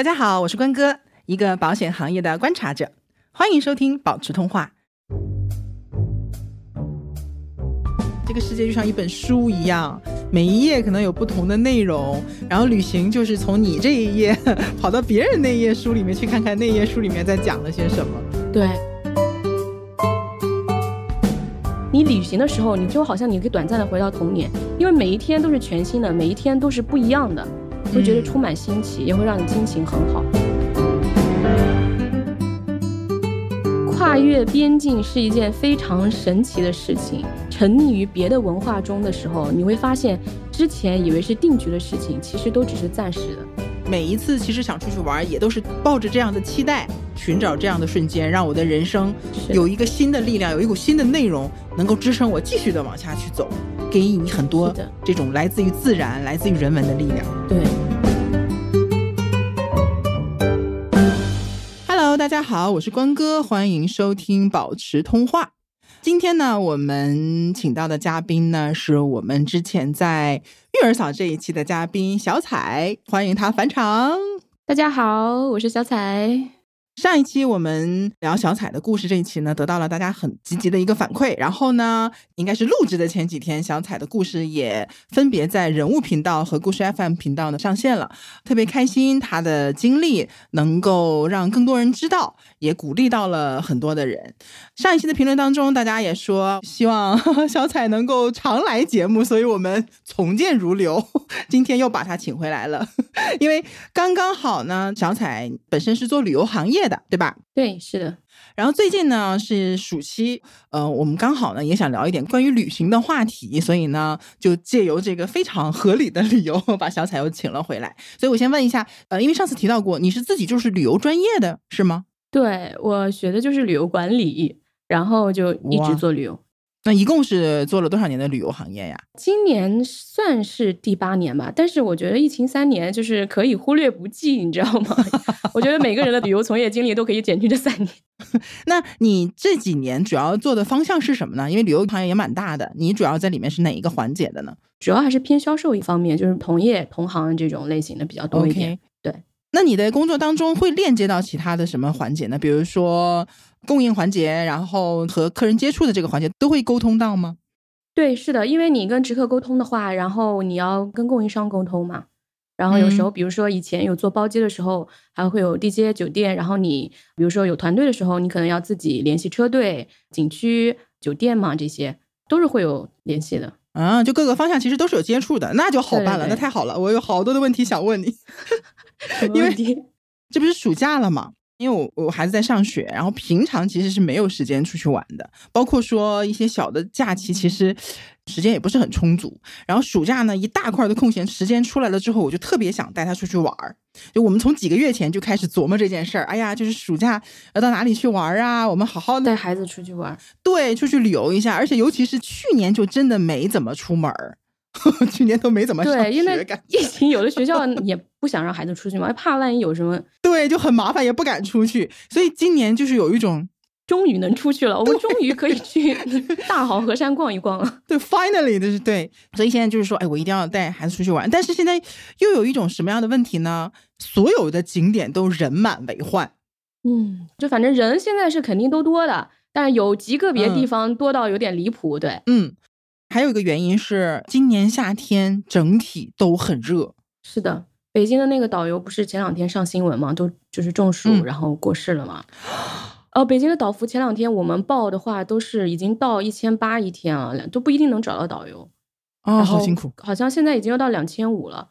大家好，我是关哥，一个保险行业的观察者，欢迎收听保持通话。这个世界就像一本书一样，每一页可能有不同的内容，然后旅行就是从你这一页 跑到别人那页书里面去看看那页书里面在讲了些什么。对，你旅行的时候，你就好像你可以短暂的回到童年，因为每一天都是全新的，每一天都是不一样的，会觉得充满新奇，也会让你心情很好。跨越边境是一件非常神奇的事情。沉溺于别的文化中的时候，你会发现，之前以为是定局的事情，其实都只是暂时的。每一次其实想出去玩，也都是抱着这样的期待，寻找这样的瞬间，让我的人生有一个新的力量，有一股新的内容，能够支撑我继续的往下去走，给予你很多这种来自于自然、来自于人文的力量。对。大家好，我是关哥，欢迎收听保持通话。今天呢，我们请到的嘉宾呢，是我们之前在育儿嫂这一期的嘉宾小彩，欢迎她返场。大家好，我是小彩。上一期我们聊小彩的故事，这一期呢得到了大家很积极的一个反馈。然后呢，应该是录制的前几天，小彩的故事也分别在人物频道和故事 FM 频道呢上线了，特别开心，她的经历能够让更多人知道，也鼓励到了很多的人。上一期的评论当中，大家也说希望 小彩能够常来节目，所以我们从谏如流，今天又把她请回来了。因为刚刚好呢，小彩本身是做旅游行业。的对吧？对，是的。然后最近呢是暑期，呃，我们刚好呢也想聊一点关于旅行的话题，所以呢就借由这个非常合理的理由，把小彩又请了回来。所以我先问一下，呃，因为上次提到过，你是自己就是旅游专业的是吗？对，我学的就是旅游管理，然后就一直做旅游。那一共是做了多少年的旅游行业呀？今年算是第八年吧，但是我觉得疫情三年就是可以忽略不计，你知道吗？我觉得每个人的旅游从业经历都可以减去这三年。那你这几年主要做的方向是什么呢？因为旅游行业也蛮大的，你主要在里面是哪一个环节的呢？主要还是偏销售一方面，就是同业同行这种类型的比较多一点。对。那你的工作当中会链接到其他的什么环节呢？比如说。供应环节，然后和客人接触的这个环节都会沟通到吗？对，是的，因为你跟直客沟通的话，然后你要跟供应商沟通嘛。然后有时候，比如说以前有做包机的时候，还会有地接酒店。然后你比如说有团队的时候，你可能要自己联系车队、景区、酒店嘛，这些都是会有联系的。啊，就各个方向其实都是有接触的，那就好办了，那太好了。我有好多的问题想问你，因为这不是暑假了嘛？因为我我孩子在上学，然后平常其实是没有时间出去玩的，包括说一些小的假期，其实时间也不是很充足。然后暑假呢，一大块的空闲时间出来了之后，我就特别想带他出去玩儿。就我们从几个月前就开始琢磨这件事儿，哎呀，就是暑假要到哪里去玩啊？我们好好带孩子出去玩，对，出去旅游一下。而且尤其是去年就真的没怎么出门儿。去年都没怎么上对，因为疫情，有的学校也不想让孩子出去嘛，怕万一有什么，对，就很麻烦，也不敢出去。所以今年就是有一种，终于能出去了，我们终于可以去 大好河山逛一逛了。对，finally，就是对。所以现在就是说，哎，我一定要带孩子出去玩。但是现在又有一种什么样的问题呢？所有的景点都人满为患。嗯，就反正人现在是肯定都多的，但是有极个别地方多到有点离谱。对，嗯。还有一个原因是，今年夏天整体都很热。是的，北京的那个导游不是前两天上新闻嘛？都就是中暑，然后过世了嘛。呃，北京的导服前两天我们报的话，都是已经到一千八一天了，都不一定能找到导游。啊，好辛苦！好像现在已经要到两千五了。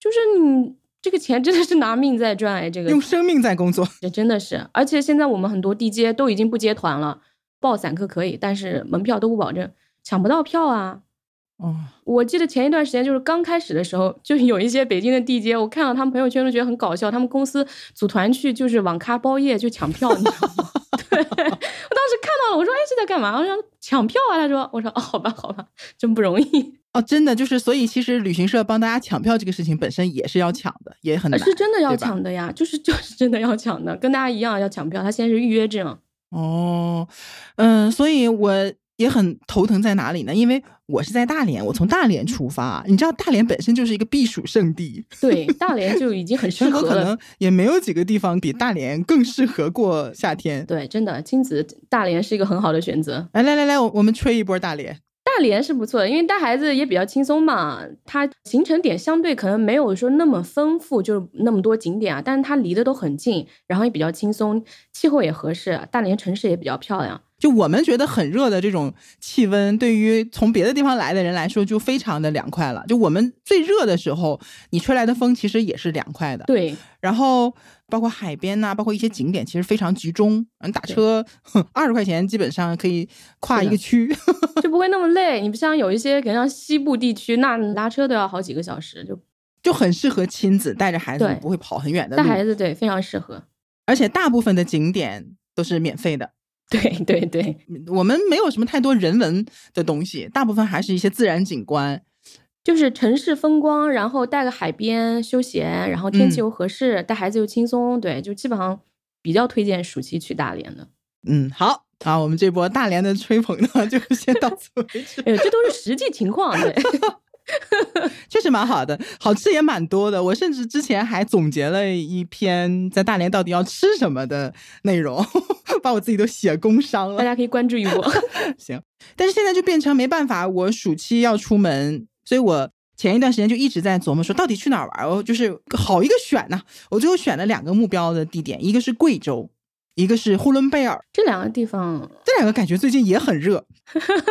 就是你这个钱真的是拿命在赚哎，这个用生命在工作，这真的是。而且现在我们很多地接都已经不接团了，报散客可以，但是门票都不保证。抢不到票啊！哦，我记得前一段时间就是刚开始的时候，就有一些北京的地接，我看到他们朋友圈都觉得很搞笑。他们公司组团去就是网咖包夜去抢票，你知道吗？对我当时看到了，我说：“哎，这在干嘛？”我说：“抢票啊！”他说：“我说哦，好吧，好吧，真不容易哦，真的就是，所以其实旅行社帮大家抢票这个事情本身也是要抢的，也很难，是真的要抢的呀，就是 就是真的要抢的，跟大家一样要抢票。他现在是预约制嘛。哦，嗯，所以我。也很头疼在哪里呢？因为我是在大连，我从大连出发，你知道大连本身就是一个避暑胜地，对，大连就已经很适合了。可能也没有几个地方比大连更适合过夏天。对，真的，亲子大连是一个很好的选择。来来来来，我我们吹一波大连。大连是不错的，因为带孩子也比较轻松嘛。它行程点相对可能没有说那么丰富，就是那么多景点啊，但是它离得都很近，然后也比较轻松，气候也合适。大连城市也比较漂亮。就我们觉得很热的这种气温，对于从别的地方来的人来说，就非常的凉快了。就我们最热的时候，你吹来的风其实也是凉快的。对，然后包括海边呐、包括一些景点，其实非常集中。嗯，打车二十块钱基本上可以跨一个区。就不会那么累。你不像有一些，可能像西部地区，那拉车都要好几个小时，就就很适合亲子带着孩子，不会跑很远的带。孩子对非常适合。而且大部分的景点都是免费的。对对对，我们没有什么太多人文的东西，大部分还是一些自然景观。就是城市风光，然后带个海边休闲，然后天气嗯又合适，带孩子又轻松，对，就基本上比较推荐暑期去大连的。嗯，好，好，我们这波大连的吹捧呢，就先到此为止。哎呦，这都是实际情况，对。确实蛮好的，好吃也蛮多的。我甚至之前还总结了一篇在大连到底要吃什么的内容，把我自己都写工伤了。大家可以关注一波。行，但是现在就变成没办法，我暑期要出门，所以我前一段时间就一直在琢磨说，到底去哪儿玩儿？我就是好一个选呐、我最后选了两个目标的地点，一个是贵州，一个是呼伦贝尔。这两个地方，这两个感觉最近也很热，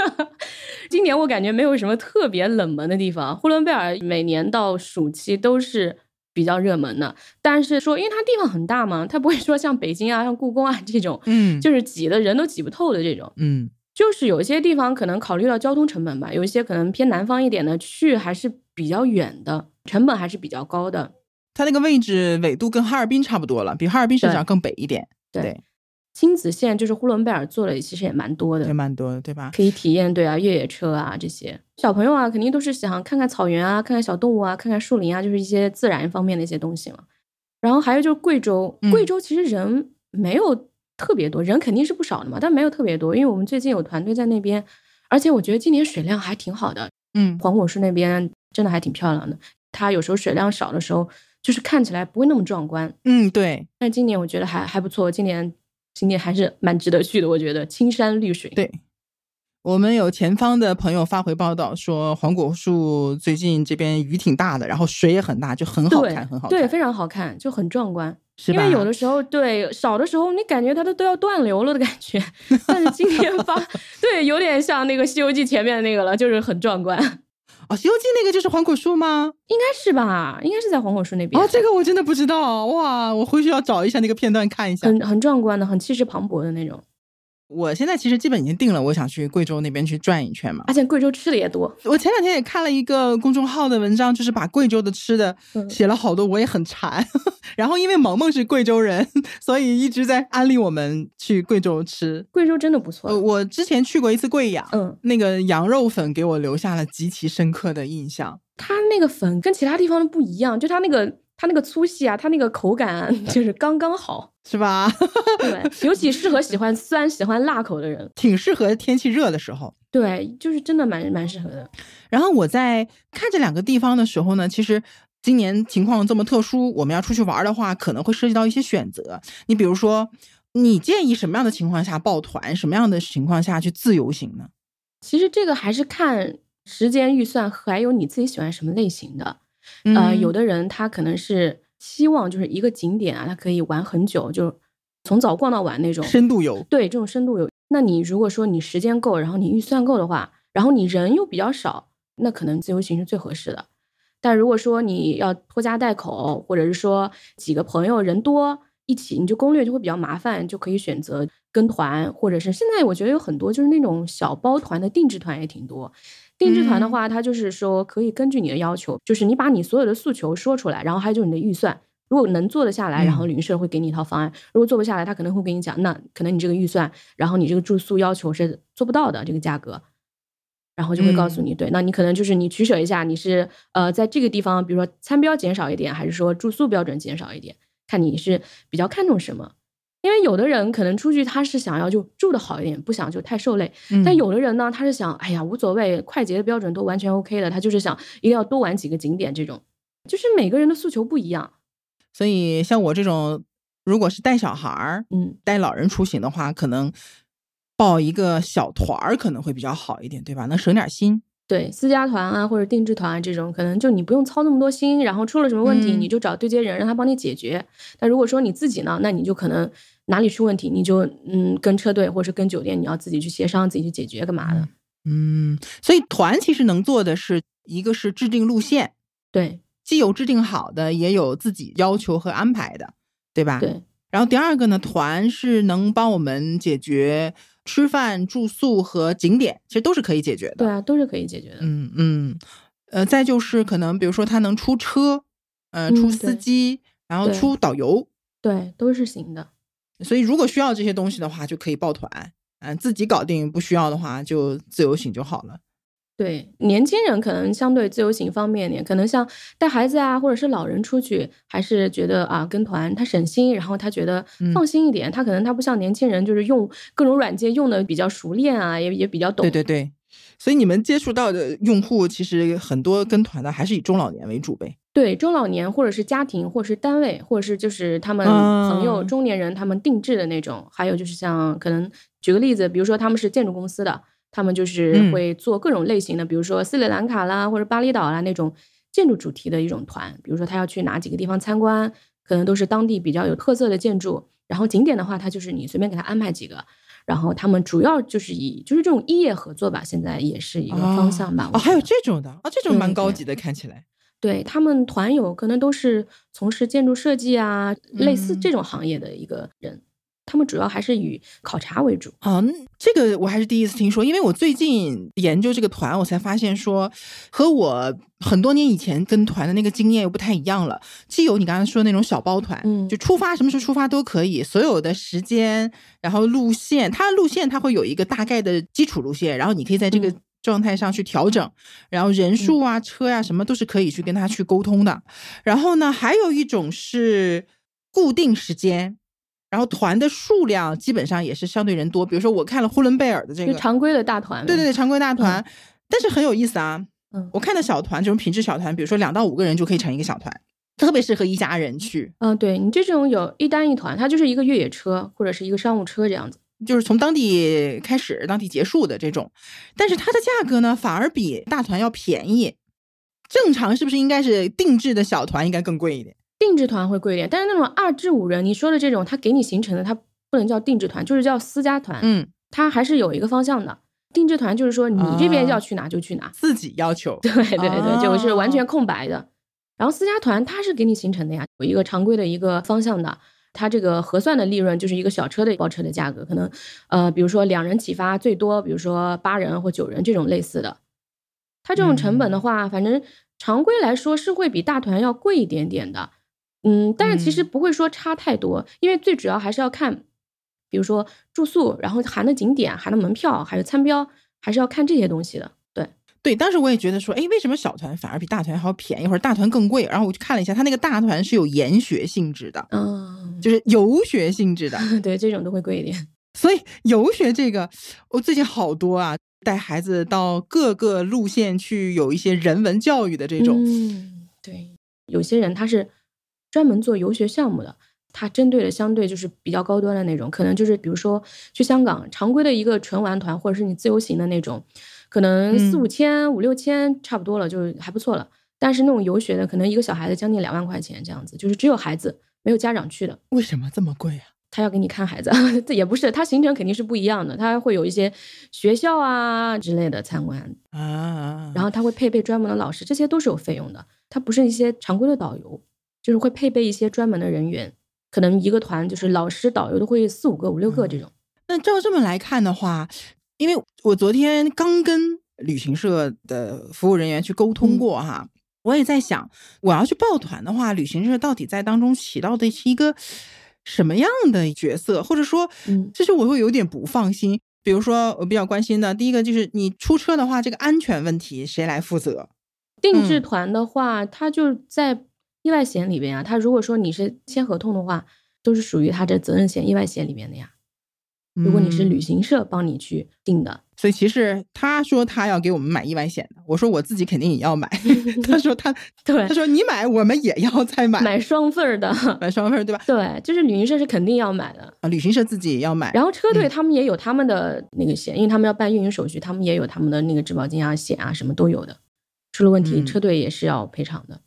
今年我感觉没有什么特别冷门的地方。呼伦贝尔每年到暑期都是比较热门的，但是说因为它地方很大嘛，它不会说像北京啊、像故宫啊这种，嗯就是挤的人都挤不透的这种。嗯就是有些地方可能考虑到交通成本吧，有一些可能偏南方一点的，去还是比较远的，成本还是比较高的。它那个位置纬度跟哈尔滨差不多了，比哈尔滨甚至对要更北一点，对对亲子线就是呼伦贝尔做的，其实也蛮多的也，蛮多的，对吧？可以体验对啊越野车啊这些。小朋友啊，肯定都是想看看草原啊，看看小动物啊，看看树林啊，就是一些自然方面的一些东西嘛。然后还有就是贵州，嗯贵州其实人没有特别多，人肯定是不少的嘛，但没有特别多，因为我们最近有团队在那边，而且我觉得今年水量还挺好的，嗯黄果树那边真的还挺漂亮的。它有时候水量少的时候，就是看起来不会那么壮观，嗯，对但今年我觉得还还不错，今年今年还是蛮值得去的，我觉得青山绿水。对。我们有前方的朋友发回报道说，黄果树最近这边雨挺大的，然后水也很大，就很好看，很好看，对，非常好看，就很壮观。因为有的时候对少的时候，你感觉它都都要断流了的感觉，但是今天发对有点像那个《西游记》前面的那个了，就是很壮观，应哦，《西游记》那个就是黄果树吗？应该是吧？应该是在黄果树那边。哦，这个我真的不知道，哇！我回去要找一下那个片段看一下。很很壮观的，很气势磅礴的那种。我现在其实基本已经定了，我想去贵州那边去转一圈嘛。而且贵州吃的也多，我前两天也看了一个公众号的文章，就是把贵州的吃的嗯写了好多，我也很馋。然后因为萌萌是贵州人，所以一直在安利我们去贵州吃。贵州真的不错。呃，我之前去过一次贵阳，嗯，那个羊肉粉给我留下了极其深刻的印象。它那个粉跟其他地方的不一样，就它那个它那个粗细啊，它那个口感啊 就是刚刚好。是吧？对，尤其适合喜欢酸、喜欢辣口的人。挺适合天气热的时候。对，就是真的蛮蛮适合的。然后我在看这两个地方的时候呢，其实今年情况这么特殊，我们要出去玩的话，可能会涉及到一些选择。你比如说，你建议什么样的情况下抱团，什么样的情况下去自由行呢？其实这个还是看时间预算，还有你自己喜欢什么类型的。嗯呃，有的人他可能是希望就是一个景点啊，他可以玩很久，就从早逛到晚那种。深度游，对，这种深度游。那你如果说你时间够，然后你预算够的话，然后你人又比较少，那可能自由行是最合适的。但如果说你要拖家带口，或者是说几个朋友人多一起，你就攻略就会比较麻烦，就可以选择跟团，或者是现在我觉得有很多就是那种小包团的定制团也挺多。定制团的话，它就是说可以根据你的要求，就是你把你所有的诉求说出来，然后还有就是你的预算，如果能做得下来，然后旅行社会给你一套方案；如果做不下来，他可能会跟你讲，那可能你这个预算，然后你这个住宿要求是做不到的这个价格，然后就会告诉你，对，那你可能就是你取舍一下，你是呃在这个地方，比如说餐标减少一点，还是说住宿标准减少一点，看你是比较看重什么。因为有的人可能出去他是想要就住的好一点，不想就太受累。嗯但有的人呢，他是想，哎呀，无所谓，快捷的标准都完全 OK 的，他就是想一定要多玩几个景点这种，就是每个人的诉求不一样。所以像我这种，如果是带小孩儿、嗯，带老人出行的话，可能报一个小团儿可能会比较好一点，对吧？能省点心。对，私家团啊或者定制团啊这种，可能就你不用操那么多心，然后出了什么问题，嗯你就找对接人让他帮你解决。但如果说你自己呢，那你就可能哪里出问题，你就嗯跟车队或者是跟酒店，你要自己去协商，自己去解决干嘛的。嗯，所以团其实能做的是一个是制定路线，对既有制定好的，也有自己要求和安排的，对吧？。对然后第二个呢，团是能帮我们解决吃饭、住宿和景点，其实都是可以解决的。对啊，都是可以解决的。嗯嗯，呃，再就是可能比如说他能出车，呃，出嗯对司机，然后出导游，对，都是行的。所以如果需要这些东西的话，就可以抱团。嗯、自己搞定；不需要的话，就自由行就好了。对年轻人可能相对自由行方便一点，可能像带孩子啊，或者是老人出去，还是觉得啊跟团他省心，然后他觉得嗯放心一点。他可能他不像年轻人，就是用各种软件用的比较熟练啊，也也比较懂。对对对，所以你们接触到的用户，其实很多跟团的还是以中老年为主呗。对中老年或者是家庭，或者是单位，或者是就是他们啊朋友、中年人他们定制的那种，还有就是像可能举个例子，比如说他们是建筑公司的，他们就是嗯会做各种类型的，比如说斯里兰卡啦或者巴厘岛啦那种建筑主题的一种团，比如说他要去哪几个地方参观，可能都是当地比较有特色的建筑，然后景点的话，他就是你随便给他安排几个。然后他们主要就是以就是这种异业合作吧，现在也是一个方向吧。哦，还有这种的啊，这种蛮高级的，看起来。对他们团友可能都是从事建筑设计啊，类似嗯这种行业的一个人，他们主要还是以考察为主。啊，嗯这个我还是第一次听说，因为我最近研究这个团，我才发现说和我很多年以前跟团的那个经验又不太一样了。既有你刚才说的那种小包团，嗯就出发什么时候出发都可以，所有的时间，然后路线，它的路线它会有一个大概的基础路线，然后你可以在这个嗯状态上去调整，然后人数啊、车呀、什么都是可以去跟他去沟通的。然后呢，还有一种是固定时间。然后团的数量基本上也是相对人多，比如说我看了呼伦贝尔的这个，就常规的大团，对对对，常规大团，但是很有意思啊。嗯我看的小团这种品质小团，比如说两到五个人就可以成一个小团，特别适合一家人去，嗯，对你这种有一单一团，它就是一个越野车或者是一个商务车这样子。就是从当地开始，当地结束的这种。但是它的价格呢，反而比大团要便宜。正常是不是应该是定制的小团应该更贵一点？定制团会贵一点，但是那种二至五人，你说的这种，他给你形成的，它不能叫定制团，就是叫私家团。嗯，它还是有一个方向的。定制团就是说你这边啊要去哪就去哪，自己要求。对对对，就是完哦全空白的。然后私家团它是给你形成的呀，有一个常规的一个方向的，它这个核算的利润就是一个小车的包车的价格，可能呃，比如说两人起发最多，比如说八人或九人这种类似的。它这种成本的话，反正常规来说是会比大团要贵一点点的，嗯，但是其实嗯不会说差太多，因为最主要还是要看，比如说住宿，然后含的景点、含的门票，还有餐标，还是要看这些东西的。对，对，当时我也觉得说，哎，为什么小团反而比大团还要便宜，或者大团更贵？然后我去看了一下，他那个大团是有研学性质的，嗯，就是游学性质的。对，这种都会贵一点。所以游学这个，我最近好多啊，带孩子到各个路线去有一些人文教育的这种。嗯，对，有些人他是专门做游学项目的，它针对的相对就是比较高端的那种，可能就是比如说去香港常规的一个纯玩团，或者是你自由行的那种，可能四嗯五千、五六千差不多了，就还不错了。但是那种游学的，可能一个小孩子将近两万块钱这样子，就是只有孩子没有家长去的。为什么这么贵啊？他要给你看孩子，这也不是，他行程肯定是不一样的，他会有一些学校啊之类的参观，啊，然后他会配备专门的老师，这些都是有费用的。他不是一些常规的导游，就是会配备一些专门的人员，可能一个团就是老师、导游都会四五个、五六个这种。那照这么来看的话，因为我昨天刚跟旅行社的服务人员去沟通嗯过哈，我也在想，我要去报团的话，旅行社到底在当中起到的是一个什么样的角色，或者说，嗯其实我会有点不放心。比如说，我比较关心的第一个就是你出车的话，这个安全问题谁来负责？定制嗯团的话，它就在意外险里边啊。他如果说你是签合同的话，都是属于他这责任险、意外险里面的呀。如果你是旅行社帮你去订的，所以其实他说他要给我们买意外险的，我说我自己肯定也要买。他说他对他说你买，我们也要再买，买双份儿的，买双份儿对吧？对，就是旅行社是肯定要买的啊，旅行社自己也要买。然后车队他们也有他们的那个险，因为他们要办运营手续，他们也有他们的那个质保金啊、险啊什么都有的，出了问题车队也是要赔偿的。嗯，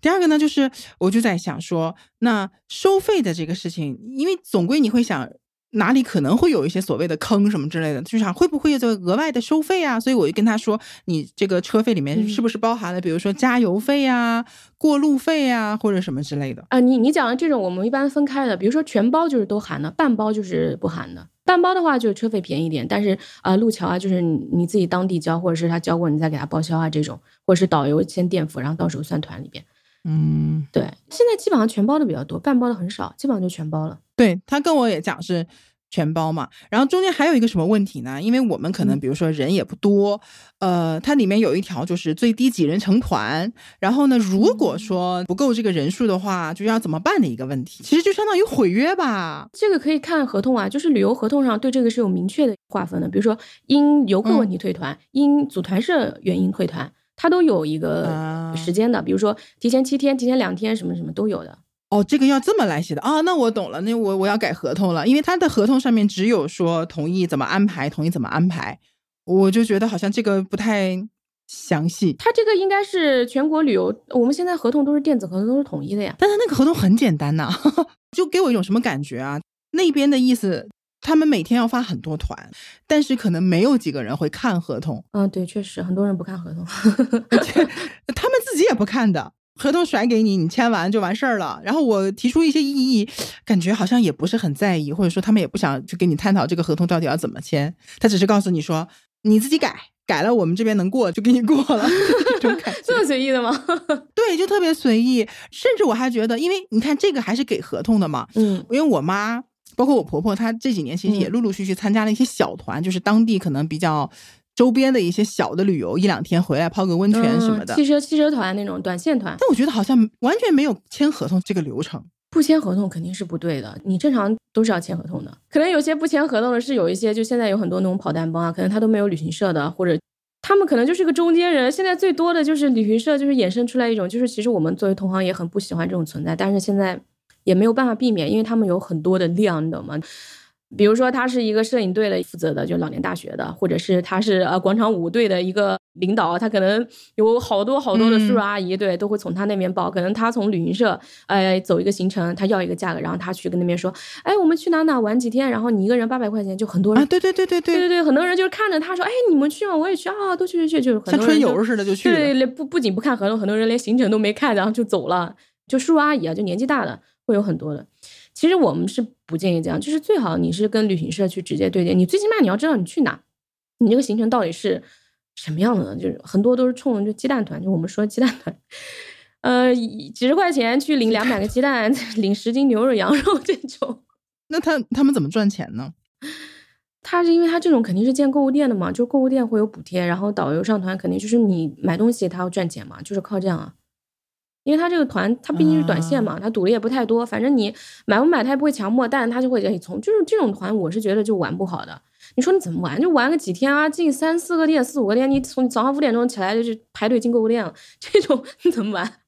第二个呢，就是我就在想说，那收费的这个事情，因为总归你会想。哪里可能会有一些所谓的坑什么之类的，就想会不会有这个额外的收费啊？所以我就跟他说，你这个车费里面是不是包含了，比如说加油费啊、过路费啊，或者什么之类的啊？你你讲的这种，我们一般分开的，比如说全包就是都含的，半包就是不含的。半包的话就是车费便宜点，但是啊，路桥啊就是你自己当地交，或者是他交过你再给他报销啊这种，或者是导游先垫付，然后到时候算团里边。嗯，对，现在基本上全包的比较多，半包的很少，基本上就全包了。对他跟我也讲是。全包嘛，然后中间还有一个什么问题呢？因为我们可能比如说人也不多，呃，它里面有一条就是最低几人成团，然后呢，如果说不够这个人数的话，就要怎么办的一个问题。其实就相当于毁约吧。这个可以看合同啊，就是旅游合同上对这个是有明确的划分的，比如说因游客问题退团，因组团社原因退团，它都有一个时间的，比如说提前七天、提前两天，什么什么都有的。哦，这个要这么来写的啊？那我懂了，那我我要改合同了，因为他的合同上面只有说同意怎么安排，同意怎么安排，我就觉得好像这个不太详细。他这个应该是全国旅游，我们现在合同都是电子合同，都是统一的呀。但他那个合同很简单呐，就给我一种什么感觉啊？那边的意思，他们每天要发很多团，但是可能没有几个人会看合同。嗯，对，确实很多人不看合同，他们自己也不看的。合同甩给你，你签完就完事儿了。然后我提出一些异议，感觉好像也不是很在意，或者说他们也不想去跟你探讨这个合同到底要怎么签。他只是告诉你说你自己改，改了我们这边能过就给你过了。这种感觉这么随意的吗？对，就特别随意。甚至我还觉得，因为你看这个还是给合同的嘛。嗯，因为我妈包括我婆婆，她这几年其实也陆陆续续参加了一些小团，就是当地可能比较。周边的一些小的旅游，一两天回来泡个温泉什么的，汽车汽车团那种短线团。但我觉得好像完全没有签合同这个流程，不签合同肯定是不对的。你正常都是要签合同的。可能有些不签合同的是有一些，就现在有很多那种跑单帮啊，可能他都没有旅行社的，或者他们可能就是个中间人。现在最多的就是旅行社，就是衍生出来一种，就是其实我们作为同行也很不喜欢这种存在，但是现在也没有办法避免，因为他们有很多的量，你懂吗？比如说，他是一个摄影队的负责的，就老年大学的，或者是他是呃广场舞队的一个领导，他可能有好多好多的叔叔阿姨，对，都会从他那边报。可能他从旅行社呃走一个行程，他要一个价格，然后他去跟那边说，哎，我们去哪哪玩几天，然后你一个人八百块钱，就很多人，对对对对对对对，很多人就是看着他说，哎，你们去嘛，我也去啊，都去去去，就像春游似的就去了。对，不不仅不看合同，很多人连行程都没看，然后就走了。就叔叔阿姨啊，就年纪大的会有很多的。其实我们是不建议这样，就是最好你是跟旅行社去直接对接，你最起码你要知道你去哪，你这个行程到底是什么样的呢？就是很多都是冲就鸡蛋团，就我们说鸡蛋团，呃，几十块钱去领两百个鸡蛋，领十斤牛肉羊肉这种。那他他们怎么赚钱呢？他是因为他这种肯定是建购物店的嘛，就购物店会有补贴，然后导游上团肯定就是你买东西他要赚钱嘛，就是靠这样啊。因为他这个团，他毕竟是短线嘛，他赌的也不太多。反正你买不买，他也不会强迫，但是他就会让你从。就是这种团，我是觉得就玩不好的。你说你怎么玩？就玩个几天啊，进三四个店、四五个店，你从早上五点钟起来就去排队进购物店了，这种你怎么玩？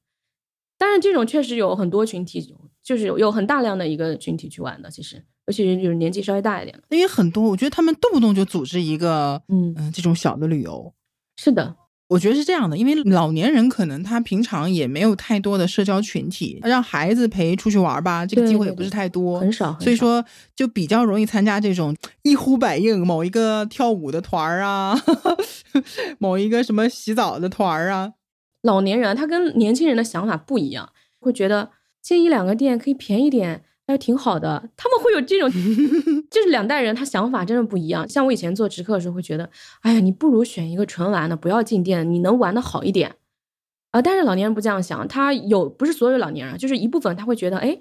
但是这种确实有很多群体，就是有很大量的一个群体去玩的。其实，尤其是就是年纪稍微大一点的，因为很多，我觉得他们动不动就组织一个，嗯嗯，这种小的旅游。是的。我觉得是这样的，因为老年人可能他平常也没有太多的社交群体，让孩子陪出去玩吧，这个机会也不是太多，很少，所以说就比较容易参加这种一呼百应，某一个跳舞的团儿啊，某一个什么洗澡的团儿啊。老年人他跟年轻人的想法不一样，会觉得进一两个店可以便宜点。还挺好的，他们会有这种，就是两代人他想法真的不一样。像我以前做直客的时候，会觉得，哎呀，你不如选一个纯玩的，不要进店，你能玩的好一点啊。但是老年人不这样想，他有不是所有老年人，就是一部分他会觉得，哎，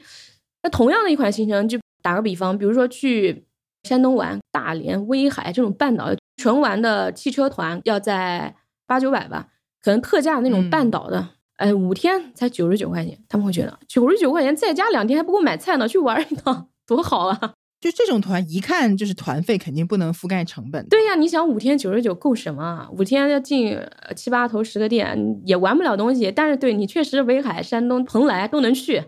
那同样的一款行程，就打个比方，比如说去山东玩大连、威海这种半岛纯玩的汽车团，要在八九百吧，可能特价那种半岛的。哎，五天才九十九块钱，他们会觉得九十九块钱再加两天还不够买菜呢，去玩一趟多好啊！就这种团，一看就是团费肯定不能覆盖成本。对呀，你想五天九十九够什么啊？五天要进七八头十个店，也玩不了东西。但是对你确实威海、山东、蓬莱都能去，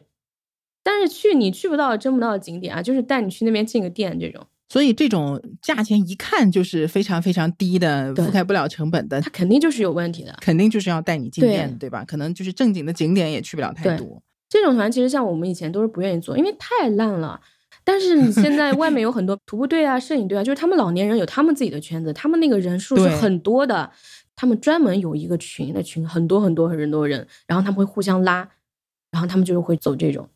但是去你去不到、争不到的景点啊，就是带你去那边进个店这种。所以这种价钱一看就是非常非常低的，覆盖不了成本的，它肯定就是有问题的，肯定就是要带你进店，对吧？可能就是正经的景点也去不了太多。这种团其实像我们以前都是不愿意做，因为太烂了。但是你现在外面有很多 徒步队啊、摄影队啊，就是他们老年人有他们自己的圈子，他们那个人数是很多的，他们专门有一个群的群，很多很多很多人，然后他们会互相拉，然后他们就是会走这种。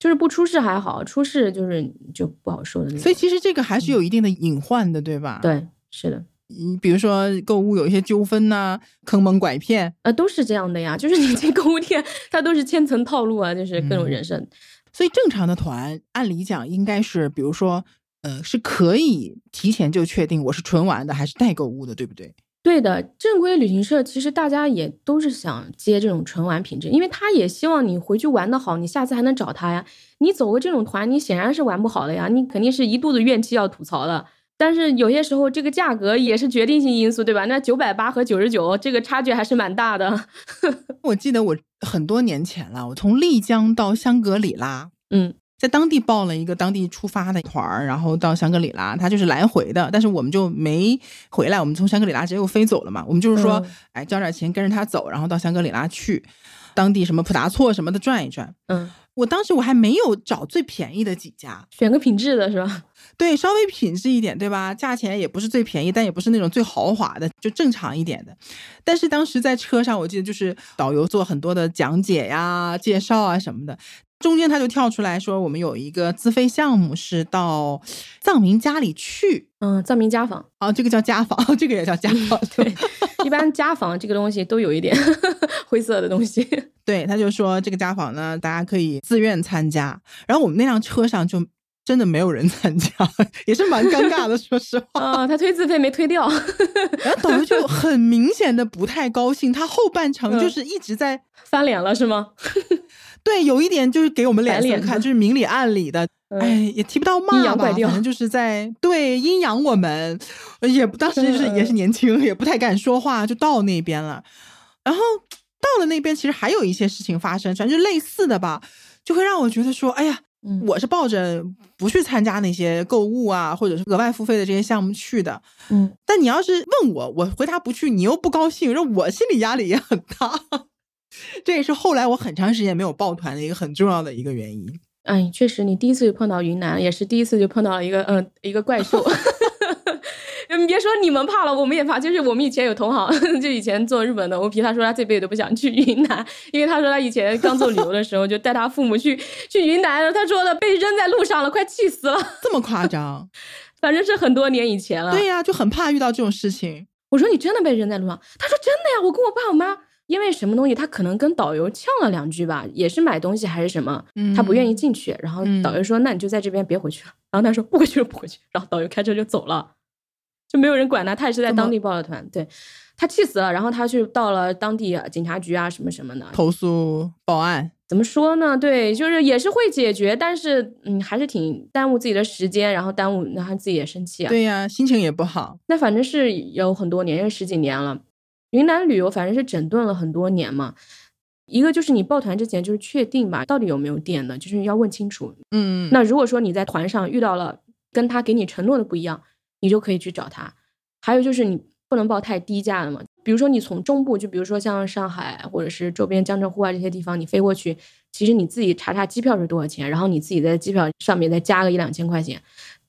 就是不出事还好，出事就是就不好说的那种。所以其实这个还是有一定的隐患的，对吧？对，是的。你比如说购物有一些纠纷呐，坑蒙拐骗，呃，都是这样的呀。就是你进购物店，它都是千层套路啊，就是各种人设。所以正常的团，按理讲应该是，比如说，呃，是可以提前就确定我是纯玩的还是代购物的，对不对？对的，正规旅行社其实大家也都是想接这种纯玩品质，因为他也希望你回去玩的好，你下次还能找他呀。你走个这种团，你显然是玩不好的呀，你肯定是一肚子怨气要吐槽的。但是有些时候这个价格也是决定性因素，对吧？那九百八和九十九这个差距还是蛮大的。我记得我很多年前了，我从丽江到香格里拉，嗯。在当地报了一个当地出发的团儿，然后到香格里拉，他就是来回的，但是我们就没回来，我们从香格里拉直接又飞走了嘛。我们就是说，哎，交点钱跟着他走，然后到香格里拉去，当地什么普达措什么的转一转。嗯，我当时我还没有找最便宜的几家，选个品质的是吧？对，稍微品质一点，对吧？价钱也不是最便宜，但也不是那种最豪华的，就正常一点的。但是当时在车上，我记得就是导游做很多的讲解呀、介绍啊什么的。中间他就跳出来说：“我们有一个自费项目是到藏民家里去，嗯，藏民家访啊，这个叫家访，这个也叫家访。对，一般家访这个东西都有一点 灰色的东西。对，他就说这个家访呢，大家可以自愿参加。然后我们那辆车上就真的没有人参加，也是蛮尴尬的，说实话。啊，他推自费没推掉，然后导游就很明显的不太高兴，他后半程就是一直在翻脸了，是吗？”对，有一点就是给我们脸色看，就是明里暗里的，哎，也提不到骂吧，反正就是在对阴阳我们，也当时就是也是年轻，也不太敢说话，就到那边了。然后到了那边，其实还有一些事情发生，反正就类似的吧，就会让我觉得说，哎呀，我是抱着不去参加那些购物啊，或者是额外付费的这些项目去的。嗯，但你要是问我，我回答不去，你又不高兴，让我心理压力也很大。这也是后来我很长时间没有抱团的一个很重要的一个原因。哎，确实，你第一次就碰到云南，也是第一次就碰到了一个嗯一个怪兽。你 别说你们怕了，我们也怕。就是我们以前有同行，就以前做日本的 OP，他说他这辈子都不想去云南，因为他说他以前刚做旅游的时候就带他父母去去云南，他说的被扔在路上了，快气死了。这么夸张？反正是很多年以前了。对呀，就很怕遇到这种事情。我说你真的被扔在路上？他说真的呀，我跟我爸我妈。因为什么东西，他可能跟导游呛了两句吧，也是买东西还是什么，他不愿意进去。然后导游说：“那你就在这边别回去了。”然后他说：“不回去了，不回去。”然后导游开车就走了，就没有人管他。他也是在当地报了团，对他气死了。然后他去到了当地警察局啊，什么什么的，投诉报案。怎么说呢？对，就是也是会解决，但是嗯，还是挺耽误自己的时间，然后耽误，然后自己也生气啊。对呀，心情也不好。那反正是有很多年，十几年了。云南旅游反正是整顿了很多年嘛，一个就是你报团之前就是确定吧，到底有没有电的，就是要问清楚。嗯，那如果说你在团上遇到了跟他给你承诺的不一样，你就可以去找他。还有就是你不能报太低价的嘛，比如说你从中部，就比如说像上海或者是周边江浙沪啊这些地方，你飞过去，其实你自己查查机票是多少钱，然后你自己在机票上面再加个一两千块钱。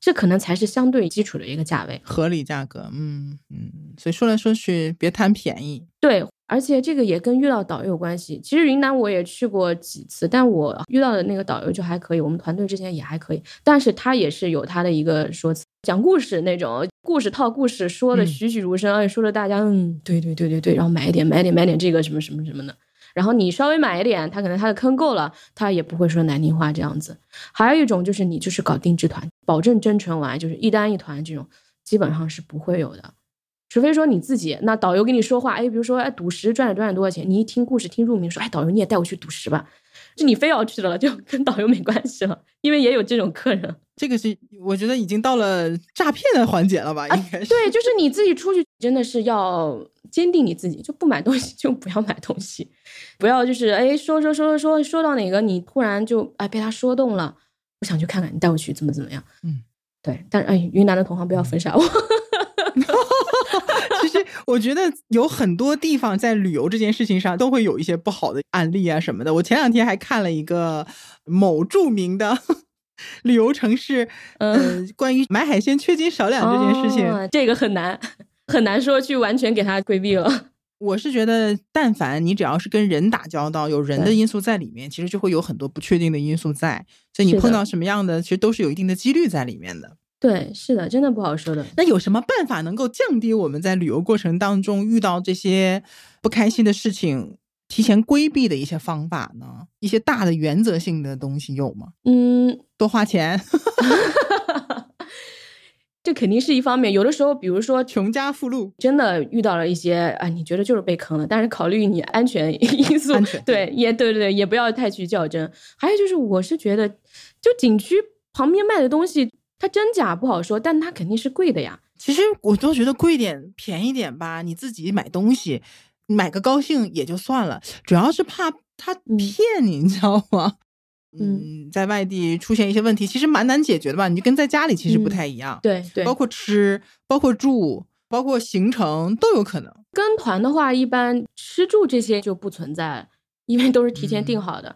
这可能才是相对基础的一个价位，合理价格。嗯嗯，所以说来说去，别贪便宜。对，而且这个也跟遇到导游有关系。其实云南我也去过几次，但我遇到的那个导游就还可以，我们团队之前也还可以。但是他也是有他的一个说辞，讲故事那种，故事套故事，说的栩栩如生，哎，说的大家嗯，对对对对对，然后买一点买点买点这个什么什么什么的。然后你稍微买一点，他可能他的坑够了，他也不会说难听话这样子。还有一种就是你就是搞定制团，保证真诚玩，就是一单一团这种，基本上是不会有的。除非说你自己，那导游跟你说话，哎，比如说哎赌石赚了赚了多少钱，你一听故事听入迷，说哎导游你也带我去赌石吧，就你非要去的了，就跟导游没关系了，因为也有这种客人。这个是我觉得已经到了诈骗的环节了吧？应该是、对，就 是你自己出去真的是要坚定你自己，就不买东西就不要买东西，不要就是哎说说说说说到哪个你突然就哎被他说动了，我想去看看，你带我去怎么怎么样？嗯，对，但是哎云南的同行不要封杀我。其实我觉得有很多地方在旅游这件事情上都会有一些不好的案例啊什么的。我前两天还看了一个某著名的 旅游城市，呃，关于买海鲜缺斤少两这件事情，哦这个很难 很难说去完全给它规避了。我是觉得，但凡你只要是跟人打交道，有人的因素在里面，其实就会有很多不确定的因素在，所以你碰到什么样的，其实都是有一定的几率在里面的。对，是的，真的不好说的。那有什么办法能够降低我们在旅游过程当中遇到这些不开心的事情，提前规避的一些方法呢？一些大的原则性的东西有吗？嗯，多花钱，这肯定是一方面。有的时候，比如说穷家富路，真的遇到了一些啊，你觉得就是被坑了，但是考虑你安全因素，对，也对对对，也不要太去较真。还有就是，我是觉得，就景区旁边卖的东西，它真假不好说，但它肯定是贵的呀。其实我都觉得贵点、便宜点吧，你自己买东西买个高兴也就算了，主要是怕他嗯骗你，你知道吗？嗯嗯，在外地出现一些问题，其实蛮难解决的吧？你就跟在家里其实不嗯太一样，对对，包括吃、包括住、包括行程都有可能。跟团的话，一般吃住这些就不存在，因为都是提前订嗯好的。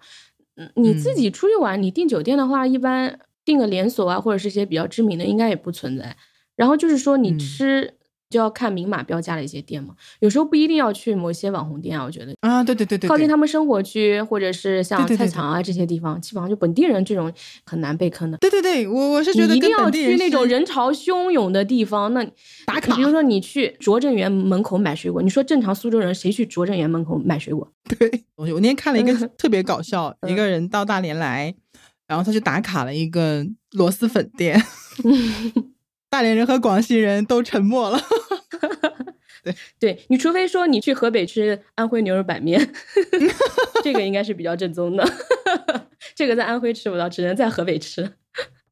嗯，你自己出去玩，你订酒店的话，一般订个连锁啊，或者是一些比较知名的，应该也不存在。然后就是说，你嗯吃就要看明码标价的一些店嘛，有时候不一定要去某些网红店啊，我觉得。啊，对对对对，靠近他们生活区，或者是像菜场啊这些地方，基本上就本地人这种很难被坑的。对对对，我我是觉得你一定要去那种人潮汹涌的地方，那打卡比如说你去拙政园门口买水果，你说正常苏州人谁去拙政园门口买水果？对，我我那天看了一个嗯 特别搞笑，一个人到大连来，然后他就打卡了一个螺蛳粉店，大连人和广西人都沉默了。对对你，除非说你去河北吃安徽牛肉板面，这个应该是比较正宗的。这个在安徽吃不到，只能在河北吃。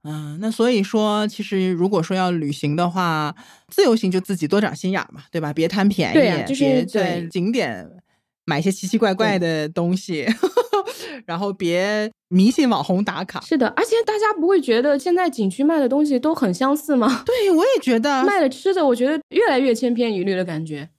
嗯，那所以说，其实如果说要旅行的话，自由行就自己多长心眼嘛，对吧？别贪便宜，对呀就是别在景点买一些奇奇怪怪的东西，然后别迷信网红打卡。是的，而且大家不会觉得现在景区卖的东西都很相似吗？对，我也觉得卖的吃的，我觉得越来越千篇一律的感觉，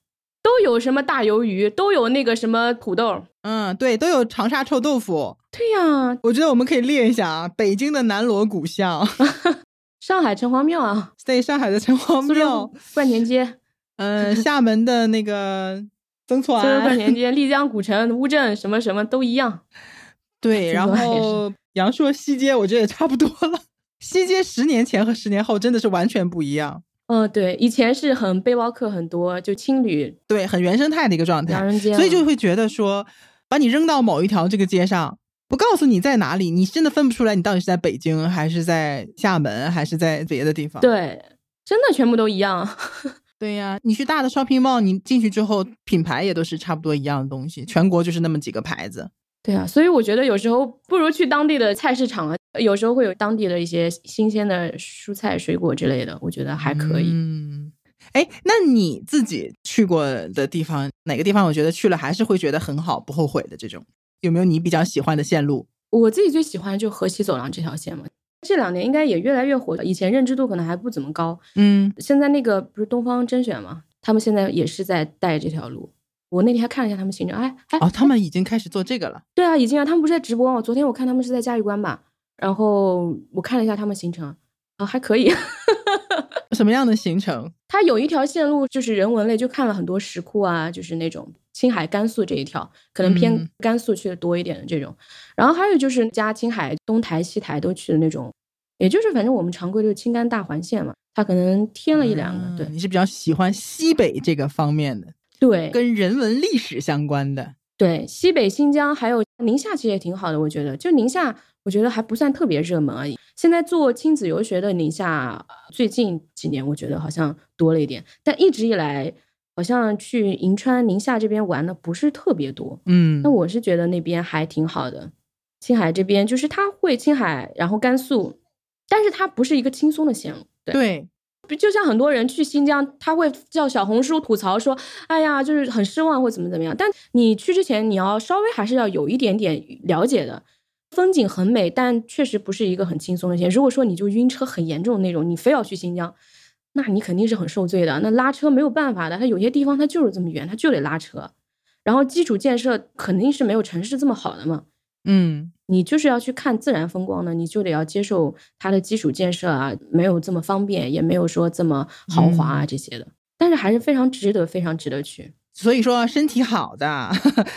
都有什么大鱿鱼，都有那个什么土豆。嗯，对，都有长沙臭豆腐。对呀，我觉得我们可以列一下啊，北京的南锣鼓巷，上海城隍庙啊，对上海的城隍庙州，灌田街，嗯、厦门的那个曾厝垵，田街，丽江古城、乌镇什么什么都一样。对，然后阳朔西街，我觉得也差不多了。西街十年前和十年后真的是完全不一样，嗯，对，以前是很背包客很多，就青旅、对，很原生态的一个状态，洋人街，所以就会觉得说，把你扔到某一条这个街上，不告诉你在哪里，你真的分不出来你到底是在北京还是在厦门还是在别的地方。对，真的全部都一样。对呀，你去大的 shopping mall，你进去之后，品牌也都是差不多一样的东西，全国就是那么几个牌子。对啊，所以我觉得有时候不如去当地的菜市场啊，有时候会有当地的一些新鲜的蔬菜、水果之类的，我觉得还可以。嗯，哎，那你自己去过的地方，哪个地方我觉得去了还是会觉得很好，不后悔的这种？有没有你比较喜欢的线路？我自己最喜欢就河西走廊这条线嘛，这两年应该也越来越火了，以前认知度可能还不怎么高，嗯，现在那个不是东方甄选嘛，他们现在也是在带这条路。我那天还看了一下他们行程，哎哎，哦，他们已经开始做这个了。对啊，已经啊，他们不是在直播吗？昨天我看他们是在嘉峪关吧，然后我看了一下他们行程，啊，还可以。什么样的行程？它有一条线路就是人文类，就看了很多石窟啊，就是那种青海、甘肃这一条，可能偏嗯甘肃去的多一点的这种。然后还有就是加青海东台、西台都去的那种，也就是反正我们常规就是青甘大环线嘛，它可能添了一两个，对嗯你是比较喜欢西北这个方面的，对跟人文历史相关的。对，西北新疆还有宁夏其实也挺好的，我觉得，就宁夏，我觉得还不算特别热门而已。现在做亲子游学的宁夏，最近几年我觉得好像多了一点，但一直以来，好像去银川、宁夏这边玩的不是特别多。嗯那我是觉得那边还挺好的。青海这边就是它会青海，然后甘肃，但是它不是一个轻松的线路。对，对，就像很多人去新疆，他会叫小红书吐槽说：“哎呀，就是很失望或怎么怎么样。”但你去之前，你要稍微还是要有一点点了解的。风景很美，但确实不是一个很轻松的线。如果说你就晕车很严重的那种，你非要去新疆，那你肯定是很受罪的。那拉车没有办法的，它有些地方它就是这么远，它就得拉车。然后基础建设肯定是没有城市这么好的嘛。嗯你就是要去看自然风光呢，你就得要接受它的基础建设啊，没有这么方便，也没有说这么豪华啊这些的。但是还是非常值得，非常值得去。所以说身体好的，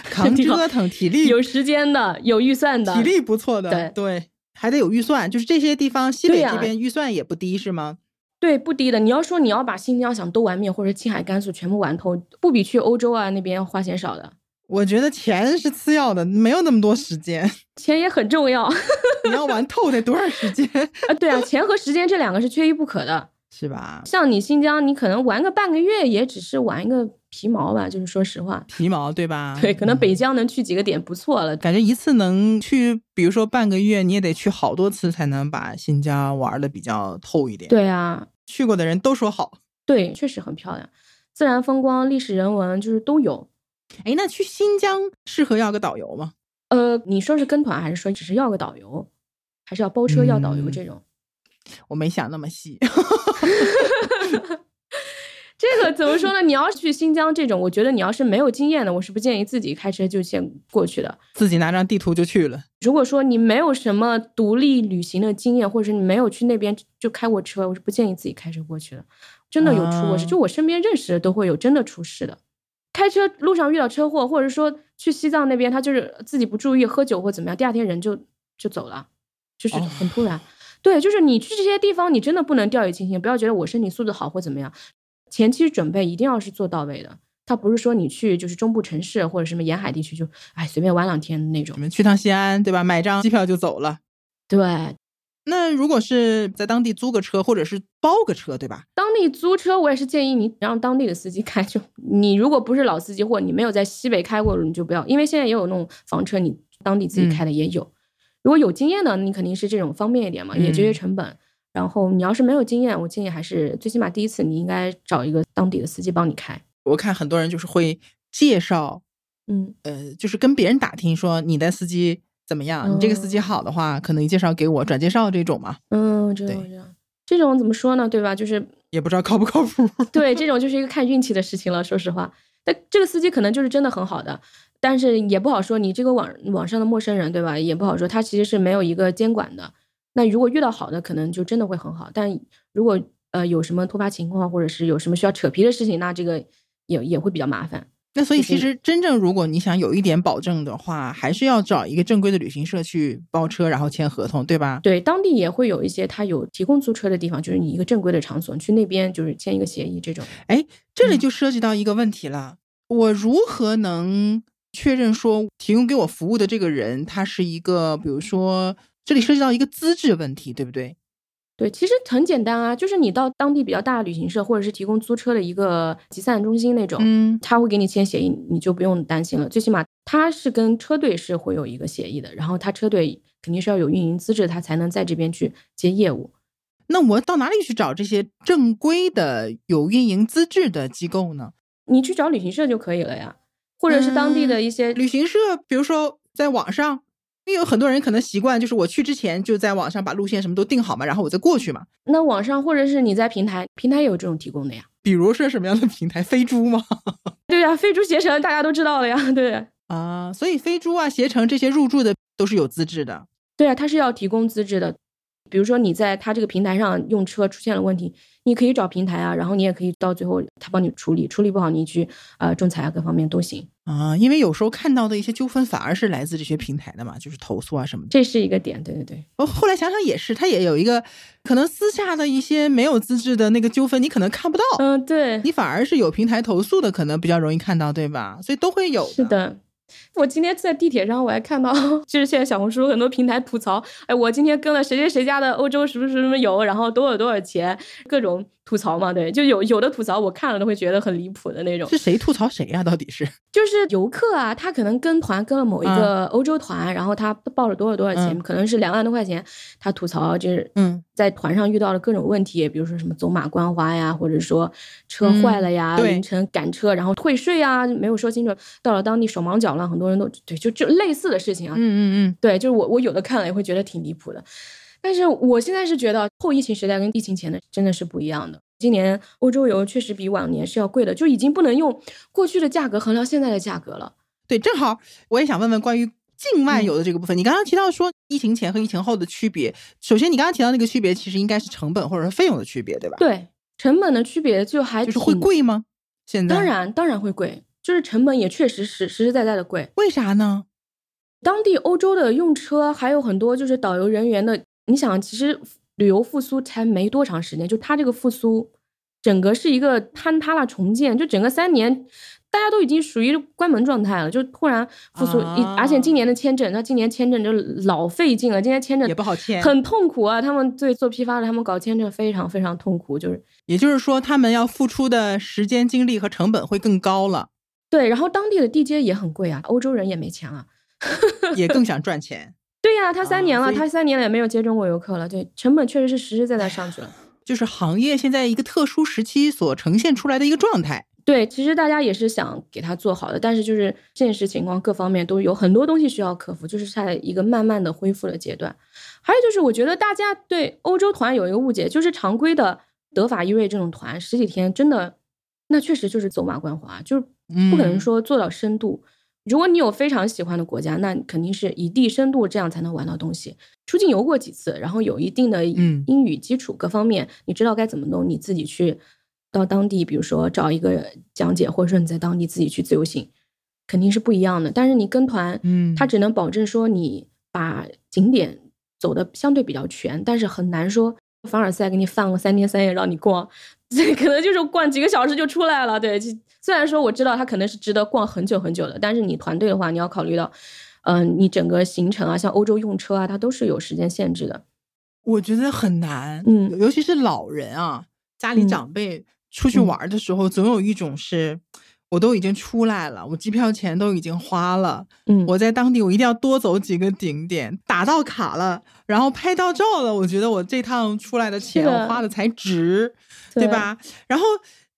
扛身体好折腾，体力有时间的，有预算的，体力不错的，对还得有预算，就是这些地方西北这边预算也不低，是吗？对不低的。你要说你要把新疆想都玩遍，或者青海、甘肃全部玩透，不比去欧洲啊那边花钱少的。我觉得钱是次要的，没有那么多时间，钱也很重要啊！你要玩透得多少时间啊，对啊，钱和时间这两个是缺一不可的。是吧？像你新疆，你可能玩个半个月，也只是玩一个皮毛吧，就是说实话。皮毛对吧？对，可能嗯北疆能去几个点不错了。感觉一次能去，比如说半个月，你也得去好多次才能把新疆玩的比较透一点。，对啊，去过的人都说好。对，确实很漂亮，自然风光、历史人文就是都有。哎，那去新疆适合要个导游吗？呃，你说是跟团，还是说只是要个导游，还是要包车要导游嗯这种？我没想那么细。这个怎么说呢？你要是去新疆这种，我觉得你要是没有经验的，我是不建议自己开车就先过去的。自己拿张地图就去了。如果说你没有什么独立旅行的经验，或者是你没有去那边就开过车，我是不建议自己开车过去的。真的有出过事，啊就我身边认识的都会有真的出事的。开车路上遇到车祸，或者说去西藏那边，他就是自己不注意喝酒或怎么样，第二天人就就走了，就是哦很突然。对，就是你去这些地方，你真的不能掉以轻心，不要觉得我身体素质好或怎么样，前期准备一定要是做到位的。他不是说你去就是中部城市或者什么沿海地区就哎随便玩两天那种你。们去趟西安，对吧？买张机票就走了。对，那如果是在当地租个车，或者是包个车，对吧？当地租车，我也是建议你让当地的司机 开。就你如果不是老司机，或者你没有在西北开过，你就不要，因为现在也有那种房车，你当地自己开的也有。如果有经验的，你肯定是这种方便一点嘛，也节约嗯成本。然后你要是没有经验，我建议还是最起码第一次你应该找一个当地的司机帮你开。我看很多人就是会介绍，嗯，呃，就是跟别人打听说你的司机怎么样，你这个司机好的话，可能你介绍给我转介绍这种嘛，嗯，我知道，对我知道。这种怎么说呢？对吧？就是也不知道靠不靠谱。对，这种就是一个看运气的事情了。说实话，但这个司机可能就是真的很好的，但是也不好说。你这个网网上的陌生人，对吧？也不好说，他其实是没有一个监管的。那如果遇到好的，可能就真的会很好。但如果呃有什么突发情况，或者是有什么需要扯皮的事情，那这个也也会比较麻烦。那所以其实真正如果你想有一点保证的话，还是要找一个正规的旅行社去包车，然后签合同，对吧？对，当地也会有一些他有提供租车的地方，就是你一个正规的场所，你去那边就是签一个协议这种。哎，这里嗯就涉及到一个问题了，我如何能确认说提供给我服务的这个人他是一个，比如说这里涉及到一个资质问题，对不对？对，其实很简单啊，就是你到当地比较大的旅行社，或者是提供租车的一个集散中心那种，嗯，他会给你签协议，你就不用担心了。最起码他是跟车队是会有一个协议的，然后他车队肯定是要有运营资质，他才能在这边去接业务。那我到哪里去找这些正规的有运营资质的机构呢？你去找旅行社就可以了呀，或者是当地的一些旅行社，比如说在网上，因为有很多人可能习惯就是我去之前就在网上把路线什么都定好嘛，然后我再过去嘛。那网上，或者是你在平台，平台也有这种提供的呀。比如是什么样的平台？飞猪吗？对呀、飞猪携程大家都知道了呀，对啊，所以飞猪啊、携程这些入驻的都是有资质的。对啊，它是要提供资质的。比如说你在它这个平台上用车出现了问题，你可以找平台啊，然后你也可以到最后他帮你处理，处理不好你去呃仲裁啊各方面都行，啊，因为有时候看到的一些纠纷反而是来自这些平台的嘛，就是投诉啊什么的。这是一个点。对对对，我，后来想想也是，他也有一个可能私下的一些没有资质的那个纠纷，你可能看不到，嗯、对，你反而是有平台投诉的，可能比较容易看到，对吧？所以都会有是的。我今天在地铁上，我还看到，就是现在小红书很多平台吐槽，哎，我今天跟了谁谁谁家的欧洲什么什么游，然后多少多少钱，各种吐槽嘛，对，就有有的吐槽我看了都会觉得很离谱的那种。是谁吐槽谁呀？到底是？就是游客啊，他可能跟团跟了某一个欧洲团，然后他报了多少多少钱，可能是两万多块钱，他吐槽就是嗯，在团上遇到了各种问题，比如说什么走马观花呀，或者说车坏了呀，凌晨赶车然后退税啊，没有说清楚，到了当地手忙脚乱，很多。人都对，就就类似的事情啊，嗯嗯嗯，对，就是我我有的看了也会觉得挺离谱的，但是我现在是觉得后疫情时代跟疫情前的真的是不一样的。今年欧洲游确实比往年是要贵的，就已经不能用过去的价格衡量现在的价格了。对，正好我也想问问关于境外游的这个部分，你刚刚提到说疫情前和疫情后的区别，首先你刚刚提到那个区别其实应该是成本或者是费用的区别，对吧？对，成本的区别就还就是会贵吗？现在当然当然会贵。就是成本也确实是实实在在的贵，为啥呢？当地欧洲的用车还有很多，就是导游人员的。你想，其实旅游复苏才没多长时间，就它这个复苏，整个是一个坍塌了重建，就整个三年，大家都已经属于关门状态了，就突然复苏，而且今年的签证，那今年签证就老费劲了，今年签证也不好签，很痛苦啊。他们对做批发的，他们搞签证非常非常痛苦，就是，也就是说，他们要付出的时间、精力和成本会更高了。对，然后当地的地接也很贵啊，欧洲人也没钱了，也更想赚钱。对呀，他三年了，他三年了也没有接中国游客了，对，成本确实是实实在在上去了。就是行业现在一个特殊时期所呈现出来的一个状态。对，其实大家也是想给他做好的，但是就是现实情况各方面都有很多东西需要克服，就是在一个慢慢的恢复的阶段。还有就是，我觉得大家对欧洲团有一个误解，就是常规的德法意瑞这种团十几天，真的那确实就是走马观花，就。不可能说做到深度。如果你有非常喜欢的国家，那肯定是以地深度，这样才能玩到东西。出境游过几次，然后有一定的英语基础，各方面你知道该怎么弄，你自己去到当地，比如说找一个讲解，或者说你在当地自己去自由行，肯定是不一样的。但是你跟团，嗯，它只能保证说你把景点走的相对比较全，但是很难说凡尔赛给你放个三天三夜让你逛。这可能就是逛几个小时就出来了，对。虽然说我知道它可能是值得逛很久很久的，但是你团队的话，你要考虑到，嗯，你整个行程啊，像欧洲用车啊，它都是有时间限制的。我觉得很难，嗯，尤其是老人啊，家里长辈出去玩的时候，总有一种是。我都已经出来了，我机票钱都已经花了，嗯，我在当地我一定要多走几个景点，打到卡了，然后拍到照了，我觉得我这趟出来的钱我花的才值，对吧？然后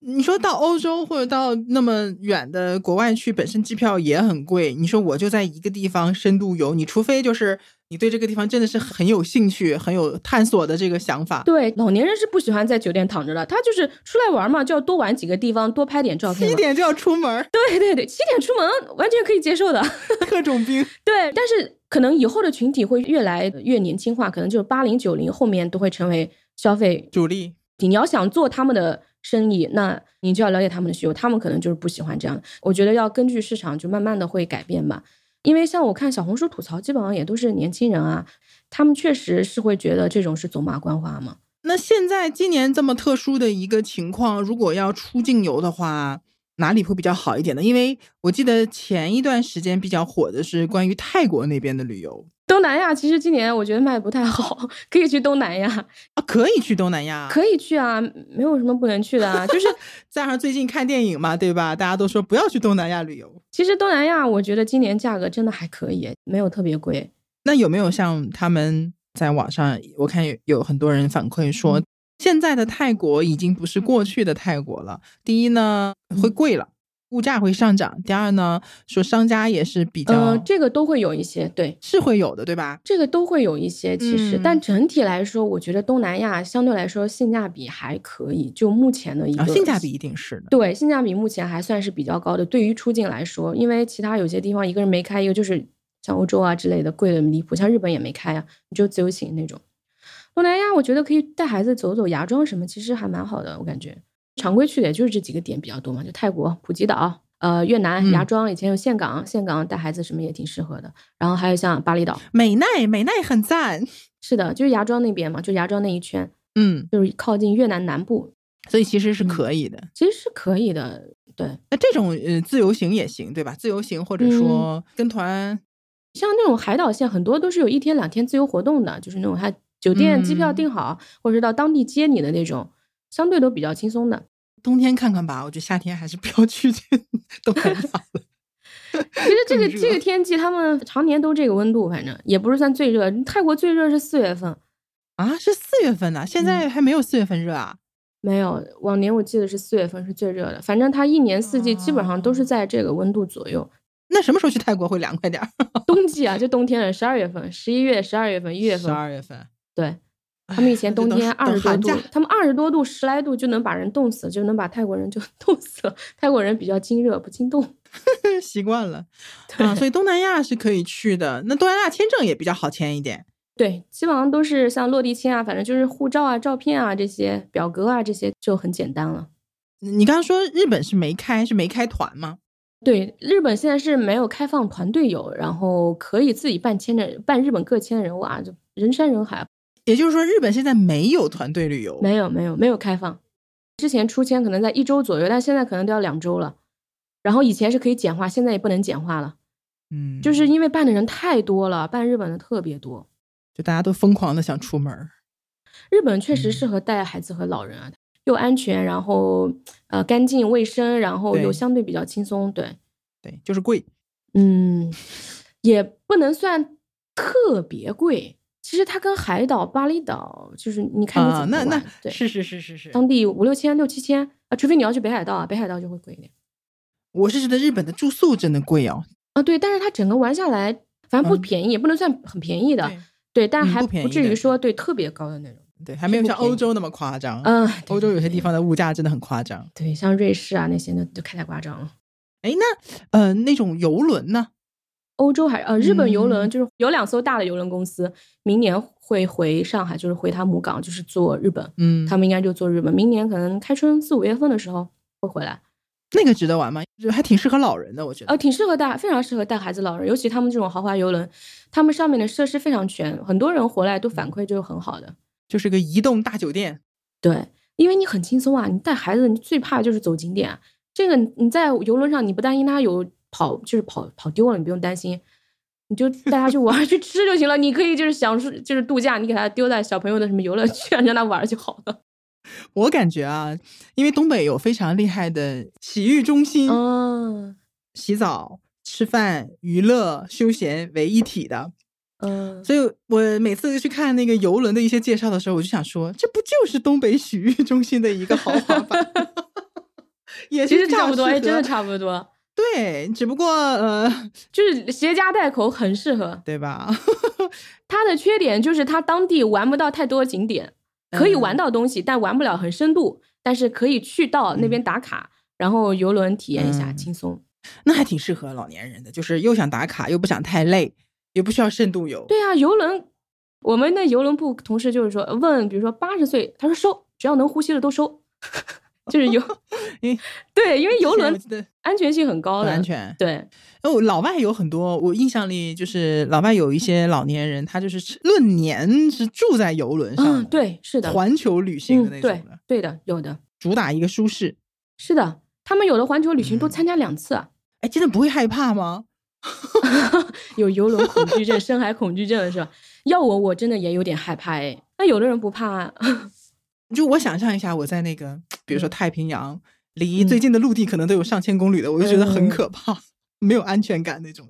你说到欧洲或者到那么远的国外去，本身机票也很贵，你说我就在一个地方深度游，你除非就是。你对这个地方真的是很有兴趣、很有探索的这个想法。对，老年人是不喜欢在酒店躺着的，他就是出来玩嘛，就要多玩几个地方，多拍点照片。七点就要出门。对对对，七点出门完全可以接受的。特种兵。对，但是可能以后的群体会越来越年轻化，可能就是八零九零后面都会成为消费主力。你要想做他们的生意，那你就要了解他们的需求，他们可能就是不喜欢这样。我觉得要根据市场，就慢慢的会改变吧。因为像我看小红书吐槽，基本上也都是年轻人啊，他们确实是会觉得这种是走马观花嘛。那现在今年这么特殊的一个情况，如果要出境游的话，哪里会比较好一点呢？因为我记得前一段时间比较火的是关于泰国那边的旅游。东南亚其实今年我觉得卖的不太好，可以去东南亚啊，可以去东南亚，可以去啊，没有什么不能去的啊，就是 加上最近看电影嘛，对吧？大家都说不要去东南亚旅游。其实东南亚我觉得今年价格真的还可以，没有特别贵。那有没有像他们在网上，我看有有很多人反馈说，现在的泰国已经不是过去的泰国了。第一呢，会贵了。物价会上涨。第二呢，说商家也是比较，呃，这个都会有一些，对，是会有的，对吧？这个都会有一些，其实，但整体来说，我觉得东南亚相对来说性价比还可以。就目前的一个性价比一定是的，对，性价比目前还算是比较高的。对于出境来说，因为其他有些地方一个人没开，一个就是像欧洲啊之类的贵的离谱，像日本也没开啊，你就自由行那种。东南亚我觉得可以带孩子走走芽庄什么，其实还蛮好的，我感觉。常规去的也就是这几个点比较多嘛，就泰国、普吉岛、呃越南芽庄，以前有岘港，岘港带孩子什么也挺适合的。然后还有像巴厘岛、美奈，美奈很赞。是的，就是芽庄那边嘛，就芽庄那一圈，嗯，就是靠近越南南部，所以其实是可以的，其实是可以的。对，那这种呃自由行也行，对吧？自由行或者说跟团，像那种海岛线，很多都是有一天两天自由活动的，就是那种他酒店、机票嗯订好，或者是到当地接你的那种，相对都比较轻松的。冬天看看吧。我觉得夏天还是不要去这东南亚了。其实这个这个天气，他们常年都这个温度，反正也不是算最热。泰国最热是四月份，啊，是四月份呐、现在还没有四月份热啊。没有往年我记得是四月份是最热的。反正它一年四季基本上都是在这个温度左右。那什么时候去泰国会凉快点儿？冬季啊，就冬天了，十二月份、十一月、十二月份、一月份十，二月份。对。他们以前 冬天二十多度他们二十多度、十来度就能把人冻死，就能把泰国人就 冻死了。泰国人比较经热，不经冻。习惯了啊，所以东南亚是可以去的。那东南亚签证也比较好签一点。对，基本上都是像落地签啊，反正就是护照啊、照片啊这些表格啊这些就很简单了。你刚刚说日本是没开，是没开团吗？对，日本现在是没有开放团队游，然后可以自己办签证，办日本各签的人哇，就人山人海。也就是说，日本现在没有团队旅游。没有没有没有开放，之前出签可能在一周左右，但现在可能都要两周了。然后以前是可以简化，现在也不能简化了，嗯，就是因为办的人太多了，办日本的特别多。就大家都疯狂的想出门儿。日本确实嗯适合带孩子和老人啊，又安全，然后呃干净卫生，然后又相对比较轻松。对，对，就是贵。嗯，也不能算特别贵。其实它跟海岛、巴厘岛，就是你看你啊，怎么玩。那那对，是是是是是。当地五六千、六七千啊，除非你要去北海道啊，北海道就会贵一点我是觉得日本的住宿真的贵哦。啊。对，但是它整个玩下来，反正不嗯便宜，也不能算很便宜的，对对，但还嗯不至于说对特别高的那种。对，还没有像欧洲那么夸张。嗯，欧洲有些地方的物价真的很夸张。对，像瑞士啊那些那就太夸张了。哎，那呃那种游轮呢？欧洲还呃日本游轮嗯就是有两艘大的游轮公司，明年会回上海，就是回他母港，就是做日本。嗯，他们应该就做日本，明年可能开春四五月份的时候会回来。那个值得玩吗？就还挺适合老人的，我觉得。呃，挺适合带，非常适合带孩子、老人，尤其他们这种豪华游轮，他们上面的设施非常全，很多人回来都反馈就是很好的。就是个移动大酒店。对，因为你很轻松啊，你带孩子，你最怕就是走景点啊。这个你在游轮上，你不担心他有跑，就是跑跑丢了，你不用担心，你就 带他去玩去吃就行了。你可以就是享受，就是度假，你给他丢在小朋友的什么游乐圈，让他玩就好了。我感觉啊，因为东北有非常厉害的洗浴中心，嗯洗澡、吃饭、娱乐、休闲为一体的。嗯，所以我每次去看那个游轮的一些介绍的时候，我就想说，这不就是东北洗浴中心的一个豪华版？也其是比较实差不多，哎，真的差不多，对，只不过呃，就是携家带口很适合。对吧？它的缺点就是它当地玩不到太多景点，可以玩嗯到东西，但玩不了很深度。但是可以去到那边打卡，然后游轮体验一下，嗯轻松。那还挺适合老年人的，就是又想打卡，又不想太累，也不需要深度游。对啊，游轮，我们的游轮部同事就是说，问比如说八十岁，他说收，只要能呼吸的都收，就是游 因为，对，因为游轮 安全性很高的，很安。全。对，哦，老外有很多，我印象里就是老外有一些老年人，他就是论年是住在游轮上的，嗯，对，是的，环球旅行的那种的，，对的，有的，主打一个舒适。是的，他们有的环球旅行都嗯参加两次啊，哎，真的不会害怕吗？有游轮恐惧症、深海恐惧症是吧？要我，我真的也有点害怕哎。那有的人不怕啊，就我想象一下，我在那个比如说嗯太平洋，离嗯最近的陆地可能都有上千公里的，我就觉得很嗯可怕，没有安全感那种。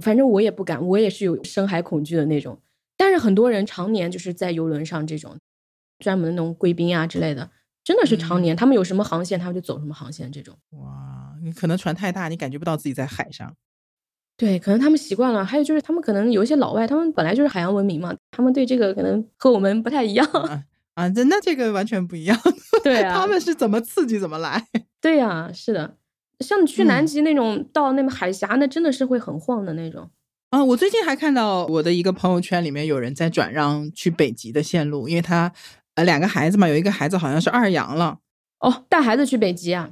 反正我也不敢，我也是有深海恐惧的那种。但是很多人常年就是在游轮上这种专门的那种贵宾啊之类的，真的是常嗯年，他们有什么航线，他们就走什么航线这种。哇，你可能船太大，你感觉不到自己在海上。对，可能他们习惯了，还有就是他们可能有一些老外，他们本来就是海洋文明嘛，他们对这个可能和我们不太一样。啊啊，这那这个完全不一样。对啊，他们是怎么刺激怎么来。对呀、是的，像你去南嗯极那种、到那个海峡，那真的是会很晃的那种。啊，我最近还看到我的一个朋友圈里面有人在转让去北极的线路，因为他呃两个孩子嘛，有一个孩子好像是二阳了。哦，带孩子去北极啊？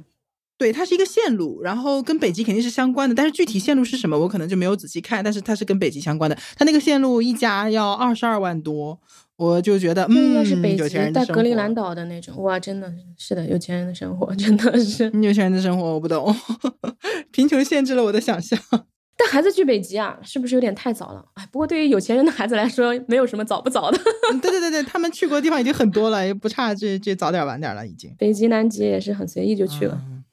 对，它是一个线路，然后跟北极肯定是相关的，但是具体线路是什么，我可能就没有仔细看。但是它是跟北极相关的，它那个线路一家要二十二万多，我就觉得，嗯，是北有钱极在人的生活格陵兰岛的那种，哇，真的是是的，有钱人的生活 真的是。有钱人的生活我不懂，贫穷限制了我的想象。但孩子去北极啊，是不是有点太早了？哎，不过对于有钱人的孩子来说，没有什么早不早的。嗯对对对对，他们去过的地方已经很多了，也不差这这早点晚点了，已经。北极、南极也是很随意就去了。嗯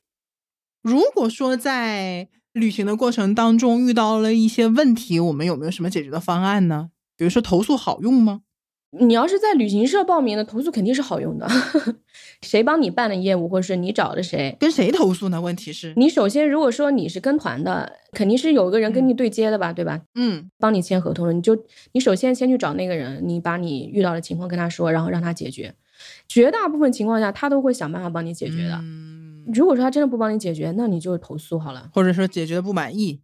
如果说在旅行的过程当中遇到了一些问题，我们有没有什么解决的方案呢？比如说投诉好用吗？你要是在旅行社报名的，投诉肯定是好用的。谁帮你办的业务，或者是你找的谁，跟谁投诉呢？问题是，你首先如果说你是跟团的，肯定是有个人跟你对接的吧，对吧？嗯帮你签合同了，你就你首先先去找那个人，你把你遇到的情况跟他说，然后让他解决。绝大部分情况下，他都会想办法帮你解决的。嗯，如果说他真的不帮你解决，那你就投诉好了。或者说解决的不满意，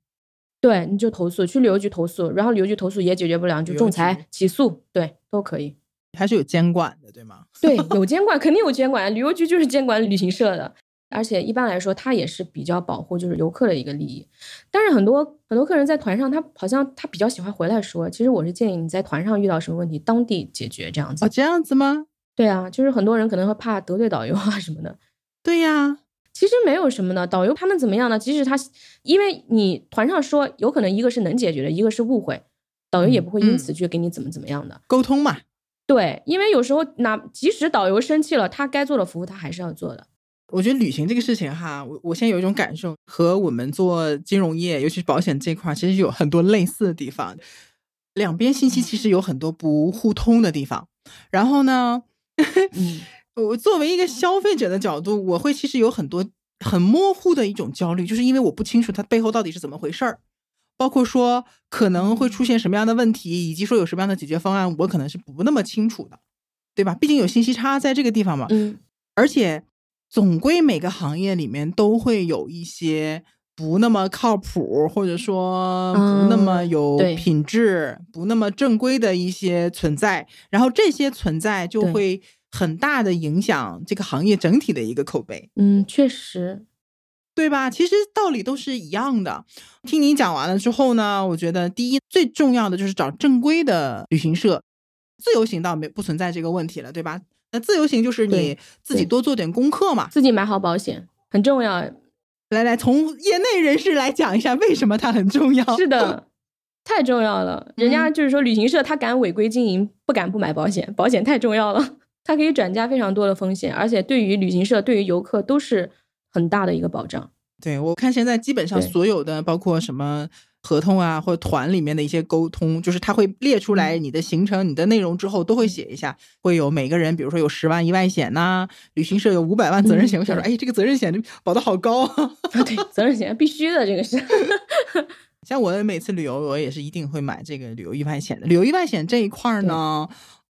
对，你就投诉，去旅游局投诉，然后旅游局投诉也解决不了，你就仲裁、起诉，对，都可以。还是有监管的，对吗？对，有监管，肯定有监管，旅游局就是监管旅行社的，而且一般来说，它也是比较保护就是游客的一个利益。但是很多很多客人在团上，他好像他比较喜欢回来说，其实我是建议你在团上遇到什么问题，当地解决这样子哦，。这样子吗？对啊，就是很多人可能会怕得罪导游啊什么的，对呀，其实没有什么的。导游他们怎么样呢？即使他，因为你团上说，有可能一个是能解决的，一个是误会，导游也不会因此去给你怎么怎么样的。沟通嘛，对，因为有时候哪即使导游生气了，他该做的服务他还是要做的。我觉得旅行这个事情哈，我我现在有一种感受，和我们做金融业，尤其是保险这块，其实有很多类似的地方。两边信息其实有很多不互通的地方。然后呢，嗯，我作为一个消费者的角度，我会其实有很多很模糊的一种焦虑，就是因为我不清楚它背后到底是怎么回事儿，包括说可能会出现什么样的问题，以及说有什么样的解决方案，我可能是不那么清楚的，对吧？毕竟有信息差在这个地方嘛。嗯，而且总归每个行业里面都会有一些不那么靠谱，或者说不那么嗯有品质、不那么正规的一些存在，然后这些存在就会很大的影响这个行业整体的一个口碑。嗯，确实，对吧？其实道理都是一样的。听你讲完了之后呢，我觉得第一最重要的就是找正规的旅行社，自由行倒没不存在这个问题了，对吧？那自由行就是你自己多做点功课嘛。自己买好保险很重要。来来，从业内人士来讲一下为什么它很重要。是的，太重要了。人家就是说，旅行社他敢违规经营，不敢不买保险，保险太重要了，它可以转嫁非常多的风险，而且对于旅行社、对于游客都是很大的一个保障。对我看现在基本上所有的，包括什么合同啊，或者团里面的一些沟通，就是他会列出来嗯你的行程、你的内容之后，都会写一下，会有每个人，比如说有十万意外险呐、旅行社有五百万责任险。嗯我想说，对哎，这个责任险保的好高啊！对，责任险必须的，这个是。像我每次旅游，我也是一定会买这个旅游意外险的。旅游意外险这一块儿呢，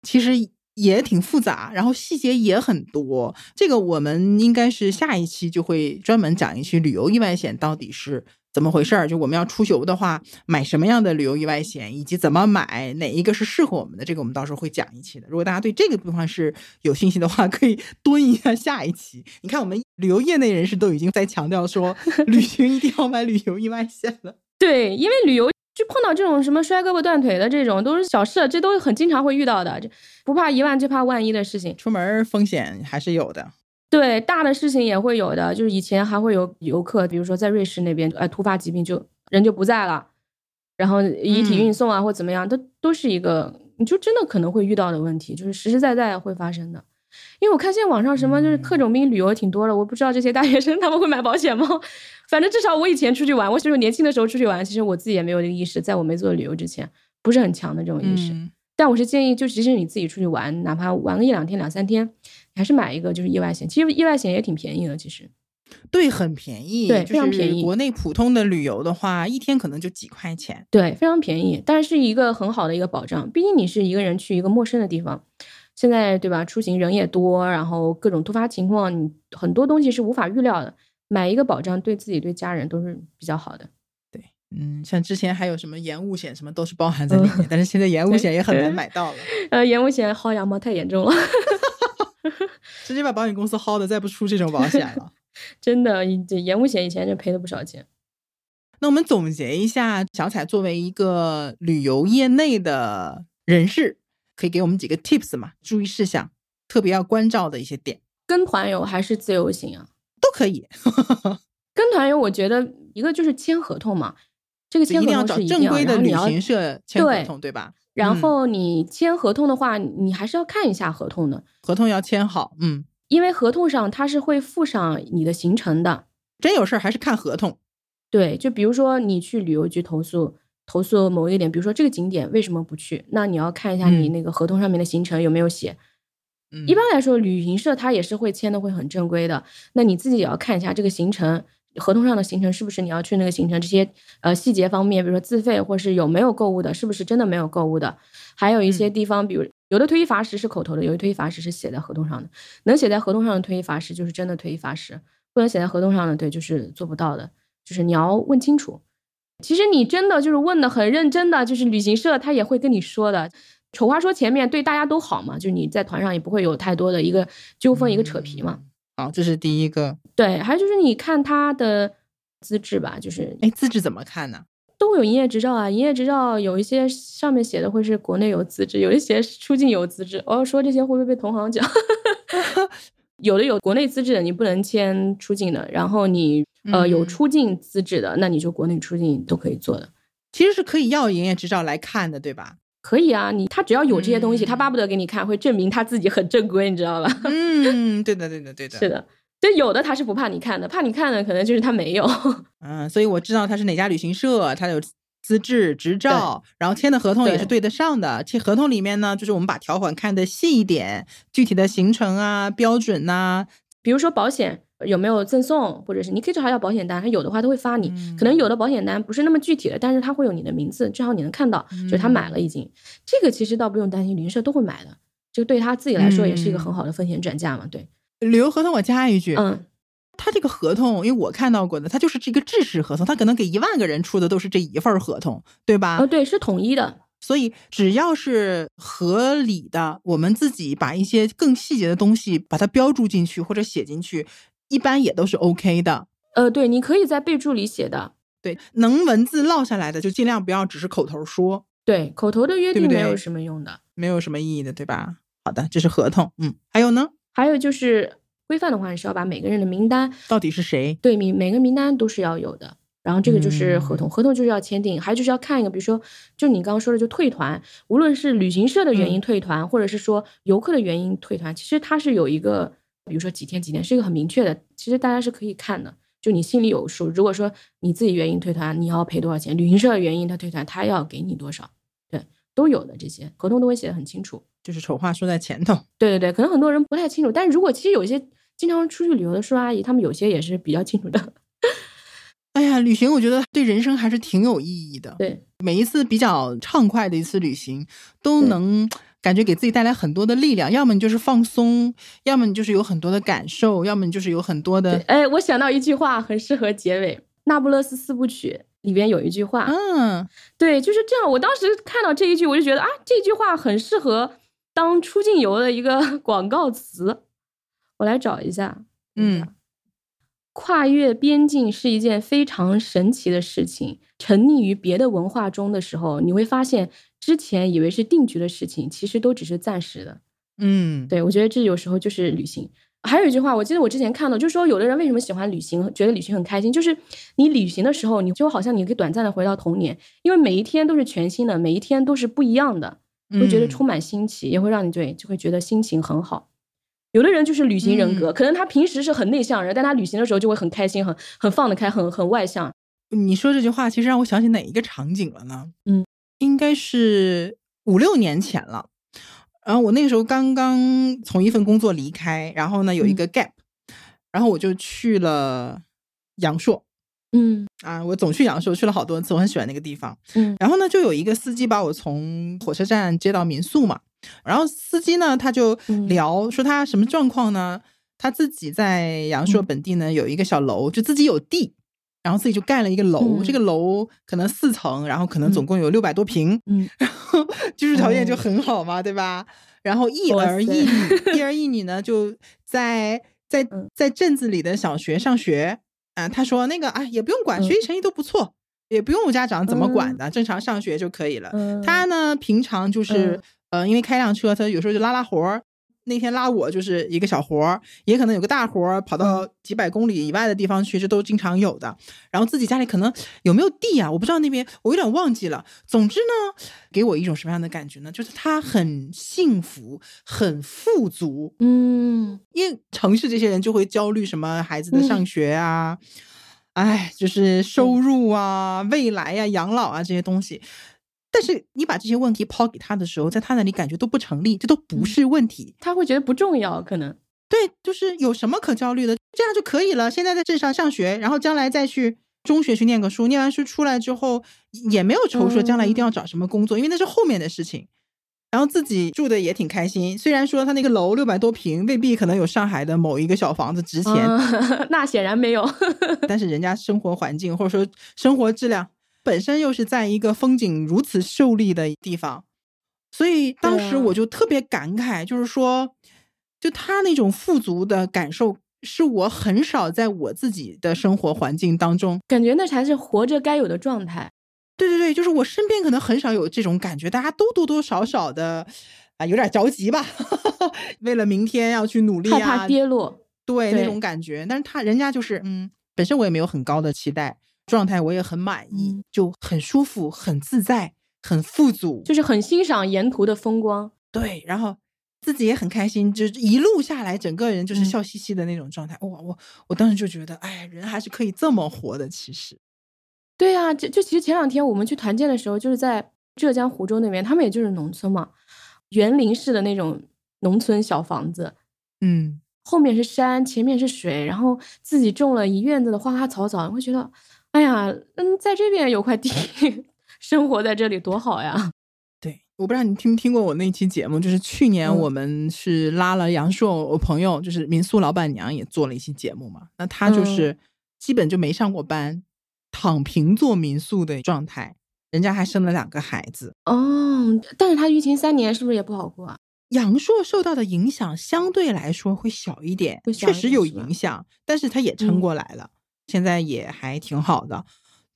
其实也挺复杂，然后细节也很多。这个我们应该是下一期就会专门讲一期旅游意外险到底是怎么回事儿。就我们要出游的话，买什么样的旅游意外险，以及怎么买，哪一个是适合我们的，这个我们到时候会讲一期的。如果大家对这个地方是有信息的话，可以 蹲一下下一期。你看，我们旅游业内人士都已经在强调说，旅行一定要买旅游意外险了。对，因为旅游就碰到这种什么摔胳膊断腿的这种都是小事，这都很经常会遇到的。这不怕一万就怕万一的事情。出门风险还是有的。对，大的事情也会有的，就是以前还会有游客，比如说在瑞士那边，哎，突发疾病就人就不在了，然后遗体运送啊、或怎么样，都都是一个你就真的可能会遇到的问题，就是实实在在会发生的。因为我看现在网上什么就是特种兵旅游挺多的，我不知道这些大学生 他们会买保险吗？反正至少我以前出去玩，我就是年轻的时候出去玩，其实我自己也没有这个意识，在我没做旅游之前，不是很强的这种意识。嗯但我是建议，就即使你自己出去玩，哪怕玩个一两天、两三天，你还是买一个就是意外险。其实意外险也挺便宜的，其实。对，很便宜，对非常便宜国内普通的旅游的话，一天可能就几块钱。对，非常便宜，但是是一个很好的一个保障。毕竟你是一个人去一个陌生的地方，现在对吧？出行人也多，然后各种突发情况，你很多东西是无法预料的。买一个保障，对自己、对家人都是比较好的。对嗯，像之前还有什么延误险，什么都是包含在里面，但是现在延误险也很难买到了，呃，延误险薅羊毛太严重了，直接把保险公司薅的，再不出这种保险了。真的，这延误险以前就赔了不少钱。那我们总结一下，小彩作为一个旅游业内的人士，可以给我们几个 tips 嘛？注意事项，特别要关照的一些点，跟团游还是自由行啊？都可以。跟团游，我觉得一个就是签合同嘛，这个签合同是一定要找正规的旅行社签合同，对吧？然后你签合同的话，你还是要看一下合同的，合同要签好，嗯，因为合同上它是会附上你的行程的。真有事儿还是看合同。对，就比如说你去旅游局投诉，投诉某一个点，比如说这个景点为什么不去，那你要看一下你那个合同上面的行程有没有写。一般来说，旅行社他也是会签的，会很正规的。那你自己也要看一下这个行程。合同上的行程是不是你要去那个行程？这些呃细节方面，比如说自费或是有没有购物的，是不是真的没有购物的？还有一些地方，比如有的推一罚十是口头的，有的推一罚十是写在合同上的。能写在合同上的推一罚十就是真的推一罚十，不能写在合同上的，对，就是做不到的。就是你要问清楚。其实你真的就是问的很认真的，就是旅行社他也会跟你说的。丑话说前面，对大家都好嘛，就是你在团上也不会有太多的一个纠纷，一个扯皮嘛。好，这是第一个。对，还有就是你看他的资质吧，就是哎，资质怎么看呢？都会有营业执照啊，营业执照有一些上面写的会是国内有资质，有一些出境有资质。哦，说这些会不会被同行讲？有的有国内资质的，你不能签出境的。然后你呃有出境资质的，那你就国内出境都可以做的。其实是可以要营业执照来看的，对吧？可以啊，你他只要有这些东西，他巴不得给你看，会证明他自己很正规，你知道吧？嗯，对的，对的，对的，是的。就有的他是不怕你看的，怕你看的可能就是他没有。嗯，所以我知道他是哪家旅行社，他有资质执照，然后签的合同也是对得上的。签合同里面呢，就是我们把条款看得细一点，具体的行程啊、标准呐，比如说保险。有没有赠送，或者是你可以找他要保险单，他有的话他会发你。可能有的保险单不是那么具体的，但是他会有你的名字，正好你能看到，就是他买了已经。这个其实倒不用担心，旅行社都会买的，就对他自己来说也是一个很好的风险转嫁嘛。对，旅游合同我加一句，嗯，他这个合同，因为我看到过的，他就是这个制式合同，他可能给一万个人出的都是这一份合同，对吧？哦，对，是统一的。所以只要是合理的，我们自己把一些更细节的东西把它标注进去或者写进去。一般也都是 OK 的，呃，对，你可以在备注里写的，对，能文字落下来的就尽量不要只是口头说，对，口头的约定没有什么用的，没有什么意义的，对吧？好的，这是合同，嗯，还有呢？还有就是规范的话，你是要把每个人的名单到底是谁，对，每每个名单都是要有的，然后这个就是合同，合同就是要签订，还有就是要看一个，比如说，就你刚刚说的，就退团，无论是旅行社的原因退团，或者是说游客的原因退团，其实它是有一个。比如说几天几天是一个很明确的，其实大家是可以看的，就你心里有数。如果说你自己原因退团，你要赔多少钱？旅行社的原因他退团，他要给你多少？对，都有的这些合同都会写的很清楚。就是丑话说在前头。对对对，可能很多人不太清楚，但是如果其实有一些经常出去旅游的叔叔阿姨，他们有些也是比较清楚的。哎呀，旅行我觉得对人生还是挺有意义的。对，每一次比较畅快的一次旅行，都能。感觉给自己带来很多的力量，要么你就是放松，要么你就是有很多的感受，要么你就是有很多的。哎，我想到一句话，很适合结尾，《那不勒斯四部曲》里边有一句话，嗯，对，就是这样。我当时看到这一句，我就觉得啊，这句话很适合当出境游的一个广告词。我来找一下，嗯，跨越边境是一件非常神奇的事情。沉溺于别的文化中的时候，你会发现。之前以为是定局的事情，其实都只是暂时的。嗯，对，我觉得这有时候就是旅行。还有一句话，我记得我之前看到，就是说有的人为什么喜欢旅行，觉得旅行很开心，就是你旅行的时候，你就好像你可以短暂的回到童年，因为每一天都是全新的，每一天都是不一样的，会觉得充满新奇，也会让你对就会觉得心情很好。有的人就是旅行人格，可能他平时是很内向人，但他旅行的时候就会很开心，很很放得开，很很外向。你说这句话，其实让我想起哪一个场景了呢？嗯。应该是五六年前了，然后我那个时候刚刚从一份工作离开，然后呢有一个 gap，然后我就去了阳朔，嗯。啊，我总去阳朔，去了好多次，我很喜欢那个地方，嗯，然后呢就有一个司机把我从火车站接到民宿嘛，然后司机呢他就聊说他什么状况呢？他自己在阳朔本地呢有一个小楼，就自己有地。然后自己就盖了一个楼，这个楼可能四层，然后可能总共有六百多平，嗯，然后居住条件就很好嘛，对吧？然后一儿一女，一儿一女呢就在在在镇子里的小学上学啊。他说那个啊也不用管，学习成绩都不错，也不用家长怎么管的，正常上学就可以了。他呢平常就是。呃，因为开辆车，他有时候就拉拉活儿。那天拉我就是一个小活儿，也可能有个大活儿，跑到几百公里以外的地方去，这都经常有的。然后自己家里可能有没有地啊？我不知道那边，我有点忘记了。总之呢，给我一种什么样的感觉呢？就是他很幸福，很富足。嗯，因为城市这些人就会焦虑什么孩子的上学啊，哎，就是收入啊、未来呀、养老啊这些东西。但是你把这些问题抛给他的时候，在他那里感觉都不成立，这都不是问题。他会觉得不重要，可能对，就是有什么可焦虑的，这样就可以了。现在在镇上上学，然后将来再去中学去念个书，念完书出来之后也没有愁说将来一定要找什么工作，因为那是后面的事情。然后自己住的也挺开心，虽然说他那个楼六百多平，未必可能有上海的某一个小房子值钱，那显然没有。但是人家生活环境或者说生活质量。本身又是在一个风景如此秀丽的地方，所以当时我就特别感慨，就是说，就他那种富足的感受，是我很少在我自己的生活环境当中感觉，那才是活着该有的状态。对对对，就是我身边可能很少有这种感觉，大家都多多少少的啊，有点着急吧，为了明天要去努力，害怕跌落，对那种感觉。但是他人家就是嗯，本身我也没有很高的期待。状态我也很满意，就很舒服、很自在、很富足，就是很欣赏沿途的风光。对，然后自己也很开心，就一路下来，整个人就是笑嘻嘻的那种状态。哇，我我当时就觉得，哎，人还是可以这么活的。其实，对啊，就就其实前两天我们去团建的时候，就是在浙江湖州那边，他们也就是农村嘛，园林式的那种农村小房子，嗯，后面是山，前面是水，然后自己种了一院子的花花草草，你会觉得。哎呀，嗯，在这边有块地，生活在这里多好呀！对，我不知道你听没听过我那期节目，就是去年我们是拉了杨硕，我朋友就是民宿老板娘也做了一期节目嘛。那她就是基本就没上过班，躺平做民宿的状态，人家还生了两个孩子哦。但是她疫情三年，是不是也不好过啊？杨朔受到的影响相对来说会小一点，确实有影响，但是他也撑过来了。现在也还挺好的，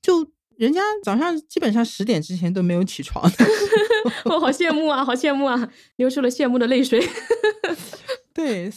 就人家早上基本上十点之前都没有起床，我好羡慕啊，好羡慕啊，流出了羡慕的泪水。对，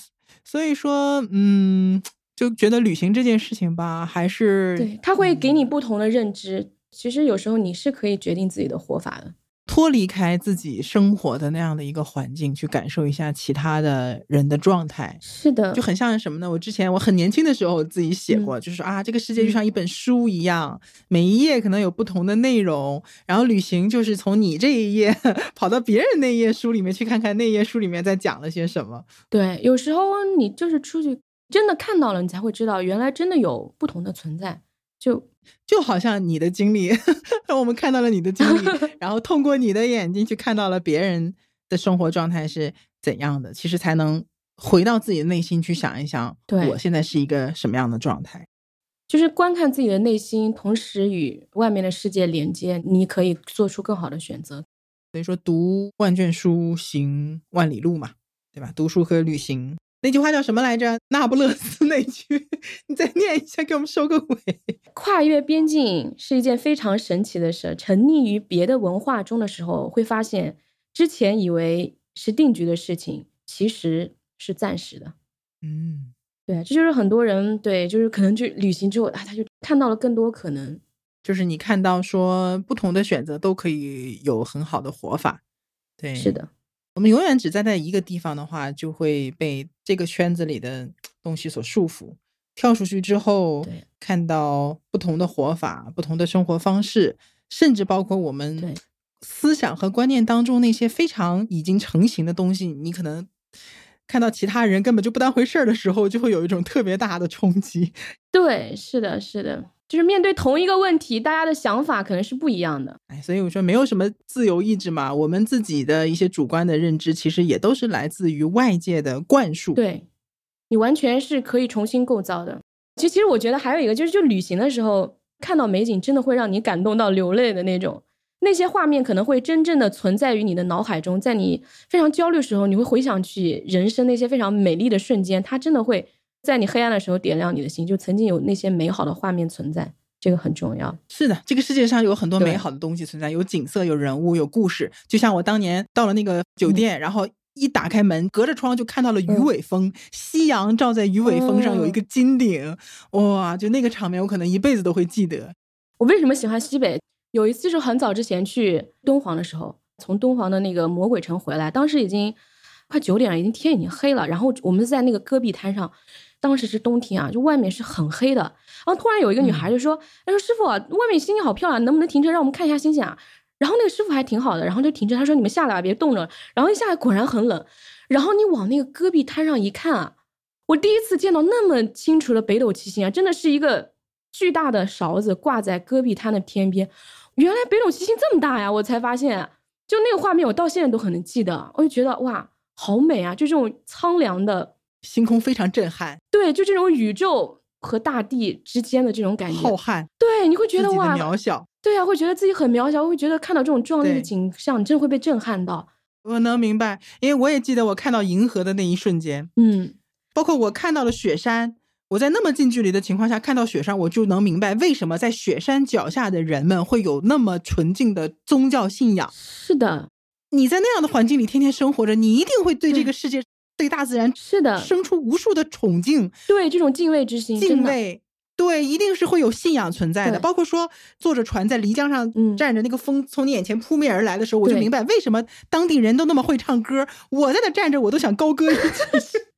所以说，嗯，就觉得旅行这件事情吧，还是对，他会给你不同的认知。其实有时候你是可以决定自己的活法的。脱离开自己生活的那样的一个环境，去感受一下其他的人的状态，是的，就很像什么呢？我之前我很年轻的时候自己写过，就是啊，这个世界就像一本书一样，每一页可能有不同的内容，然后旅行就是从你这一页 跑到别人那页书里面去看看那页书里面在讲了些什么。对，有时候你就是出去真的看到了，你才会知道原来真的有不同的存在。就就好像你的经历，我们看到了你的经历，然后通过你的眼睛去看到了别人的生活状态是怎样的，其实才能回到自己的内心去想一想，对我现在是一个什么样的状态，就是观看自己的内心，同时与外面的世界连接，你可以做出更好的选择。所以说，读万卷书，行万里路嘛，对吧？读书和旅行。那句话叫什么来着？那不勒斯那句，你再念一下，给我们收个尾。跨越边境是一件非常神奇的事。沉溺于别的文化中的时候，会发现之前以为是定局的事情，其实是暂时的。嗯，对，这就是很多人对，就是可能去旅行之后啊，他就看到了更多可能。就是你看到说不同的选择都可以有很好的活法。对，是的。我们永远只站在一个地方的话，就会被这个圈子里的东西所束缚。跳出去之后，看到不同的活法、不同的生活方式，甚至包括我们思想和观念当中那些非常已经成型的东西，你可能看到其他人根本就不当回事儿的时候，就会有一种特别大的冲击。对，是的，是的。就是面对同一个问题，大家的想法可能是不一样的。哎，所以我说没有什么自由意志嘛，我们自己的一些主观的认知，其实也都是来自于外界的灌输。对，你完全是可以重新构造的。其实，其实我觉得还有一个就是，就旅行的时候看到美景，真的会让你感动到流泪的那种。那些画面可能会真正的存在于你的脑海中，在你非常焦虑的时候，你会回想起人生那些非常美丽的瞬间，它真的会。在你黑暗的时候点亮你的心，就曾经有那些美好的画面存在。这个很重要。是的，这个世界上有很多美好的东西存在，有景色，有人物，有故事。就像我当年到了那个酒店，然后一打开门，隔着窗就看到了鱼嗯尾峰，夕阳照在鱼尾峰上，有一个金顶，哇，就那个场面，我可能一辈子都会记得。我为什么喜欢西北？有一次是很早之前去敦煌的时候，从敦煌的那个魔鬼城回来，当时已经快九点了，已经天已经黑了。然后我们在那个戈壁滩上，当时是冬天啊，就外面是很黑的。然后突然有一个女孩就说：“她说师傅啊，外面星星好漂亮，能不能停车让我们看一下星星啊？”然后那个师傅还挺好的，然后就停车，他说：“你们下来吧，别冻着。”然后一下来果然很冷。然后你往那个戈壁滩上一看啊，我第一次见到那么清楚的北斗七星啊，真的是一个巨大的勺子挂在戈壁滩的天边。原来北斗七星这么大呀！我才发现，就那个画面，我到现在都很能记得。我就觉得哇，好美啊！就这种苍凉的，星空非常震撼，对，就这种宇宙和大地之间的这种感觉，浩瀚，对，你会觉得哇，渺小。对啊，会觉得自己很渺小，会觉得看到这种壮丽的景象，你真的会被震撼到。我能明白，因为我也记得我看到银河的那一瞬间，嗯，包括我看到了雪山，我在那么近距离的情况下看到雪山，我就能明白为什么在雪山脚下的人们会有那么纯净的宗教信仰。是的，你在那样的环境里天天生活着，你一定会对这个世界、对大自然是的，生出无数的崇敬、对这种敬畏之心，敬畏。对，一定是会有信仰存在的。包括说，坐着船在漓江上嗯站着，那个风从你眼前扑面而来的时候，我就明白为什么当地人都那么会唱歌。我在那站着，我都想高歌一曲，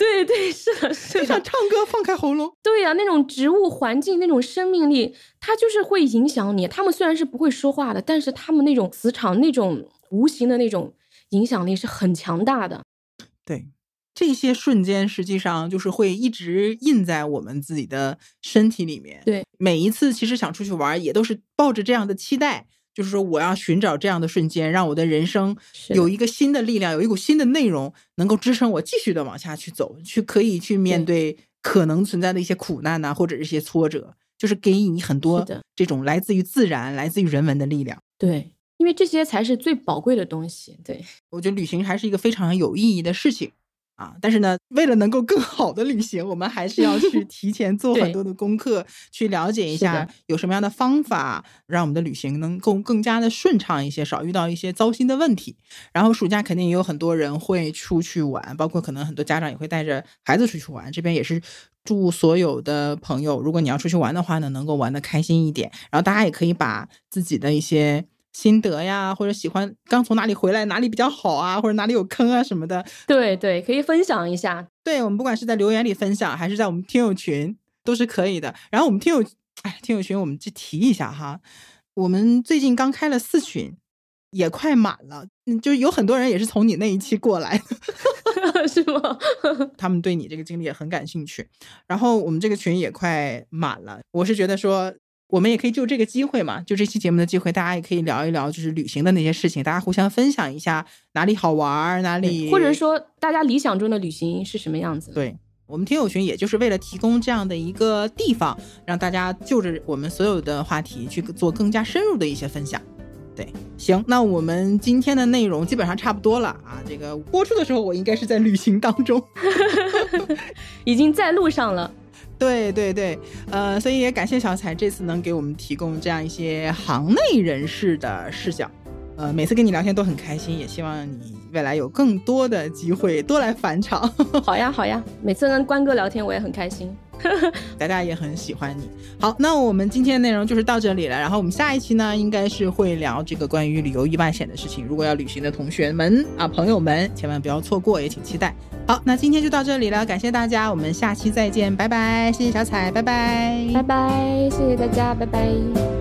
对对，是的，是就想的，唱歌放开喉咙。对呀、那种植物环境，那种生命力，它就是会影响你。他们虽然是不会说话的，但是他们那种磁场、那种无形的那种影响力是很强大的。对，这些瞬间实际上就是会一直印在我们自己的身体里面。对，每一次其实想出去玩儿，也都是抱着这样的期待，就是说我要寻找这样的瞬间，让我的人生有一个新的力量，有一股新的内容，能够支撑我继续的往下去走，去可以去面对可能存在的一些苦难呐、或者是一些挫折，就是给你很多的这种来自于自然、来自于人文的力量。对，因为这些才是最宝贵的东西。对，我觉得旅行还是一个非常有意义的事情啊。但是呢，为了能够更好的旅行，我们还是要去 提前做很多的功课，去了解一下有什么样的方法，让我们的旅行能够更加的顺畅一些，少遇到一些糟心的问题。然后暑假肯定也有很多人会出去玩，包括可能很多家长也会带着孩子出去玩。这边也是祝所有的朋友，如果你要出去玩的话呢，能够玩的开心一点。然后大家也可以把自己的一些心得呀，或者喜欢刚从哪里回来，哪里比较好啊，或者哪里有坑啊什么的，对对，可以分享一下。对我们不管是在留言里分享，还是在我们听友群，都是可以的。然后我们听友，哎，听友群我们去提一下哈，我们最近刚开了四群，也快满了，嗯，就有很多人也是从你那一期过来的，是吗？他们对你这个经历也很感兴趣。然后我们这个群也快满了，我是觉得说。我们也可以就这个机会嘛，就这期节目的机会，大家也可以聊一聊，就是旅行的那些事情，大家互相分享一下哪里好玩儿，哪里或者说大家理想中的旅行是什么样子？对我们听友群，也就是为了提供这样的一个地方，让大家就着我们所有的话题去做更加深入的一些分享。对，行，那我们今天的内容基本上差不多了啊。这个播出的时候，我应该是在旅行当中。已经在路上了。对对对，呃，所以也感谢小彩这次能给我们提供这样一些行内人士的视角。呃，每次跟你聊天都很开心，也希望你未来有更多的机会多来返场。好呀好呀，每次跟关哥聊天我也很开心。大家也很喜欢你。好，那我们今天的内容就是到这里了。然后我们下一期呢，应该是会聊这个关于旅游意外险的事情。如果要旅行的同学们啊，朋友们，千万不要错过，也请期待。好，那今天就到这里了，感谢大家，我们下期再见，拜拜，谢谢小彩，拜拜，拜拜，谢谢大家，拜拜。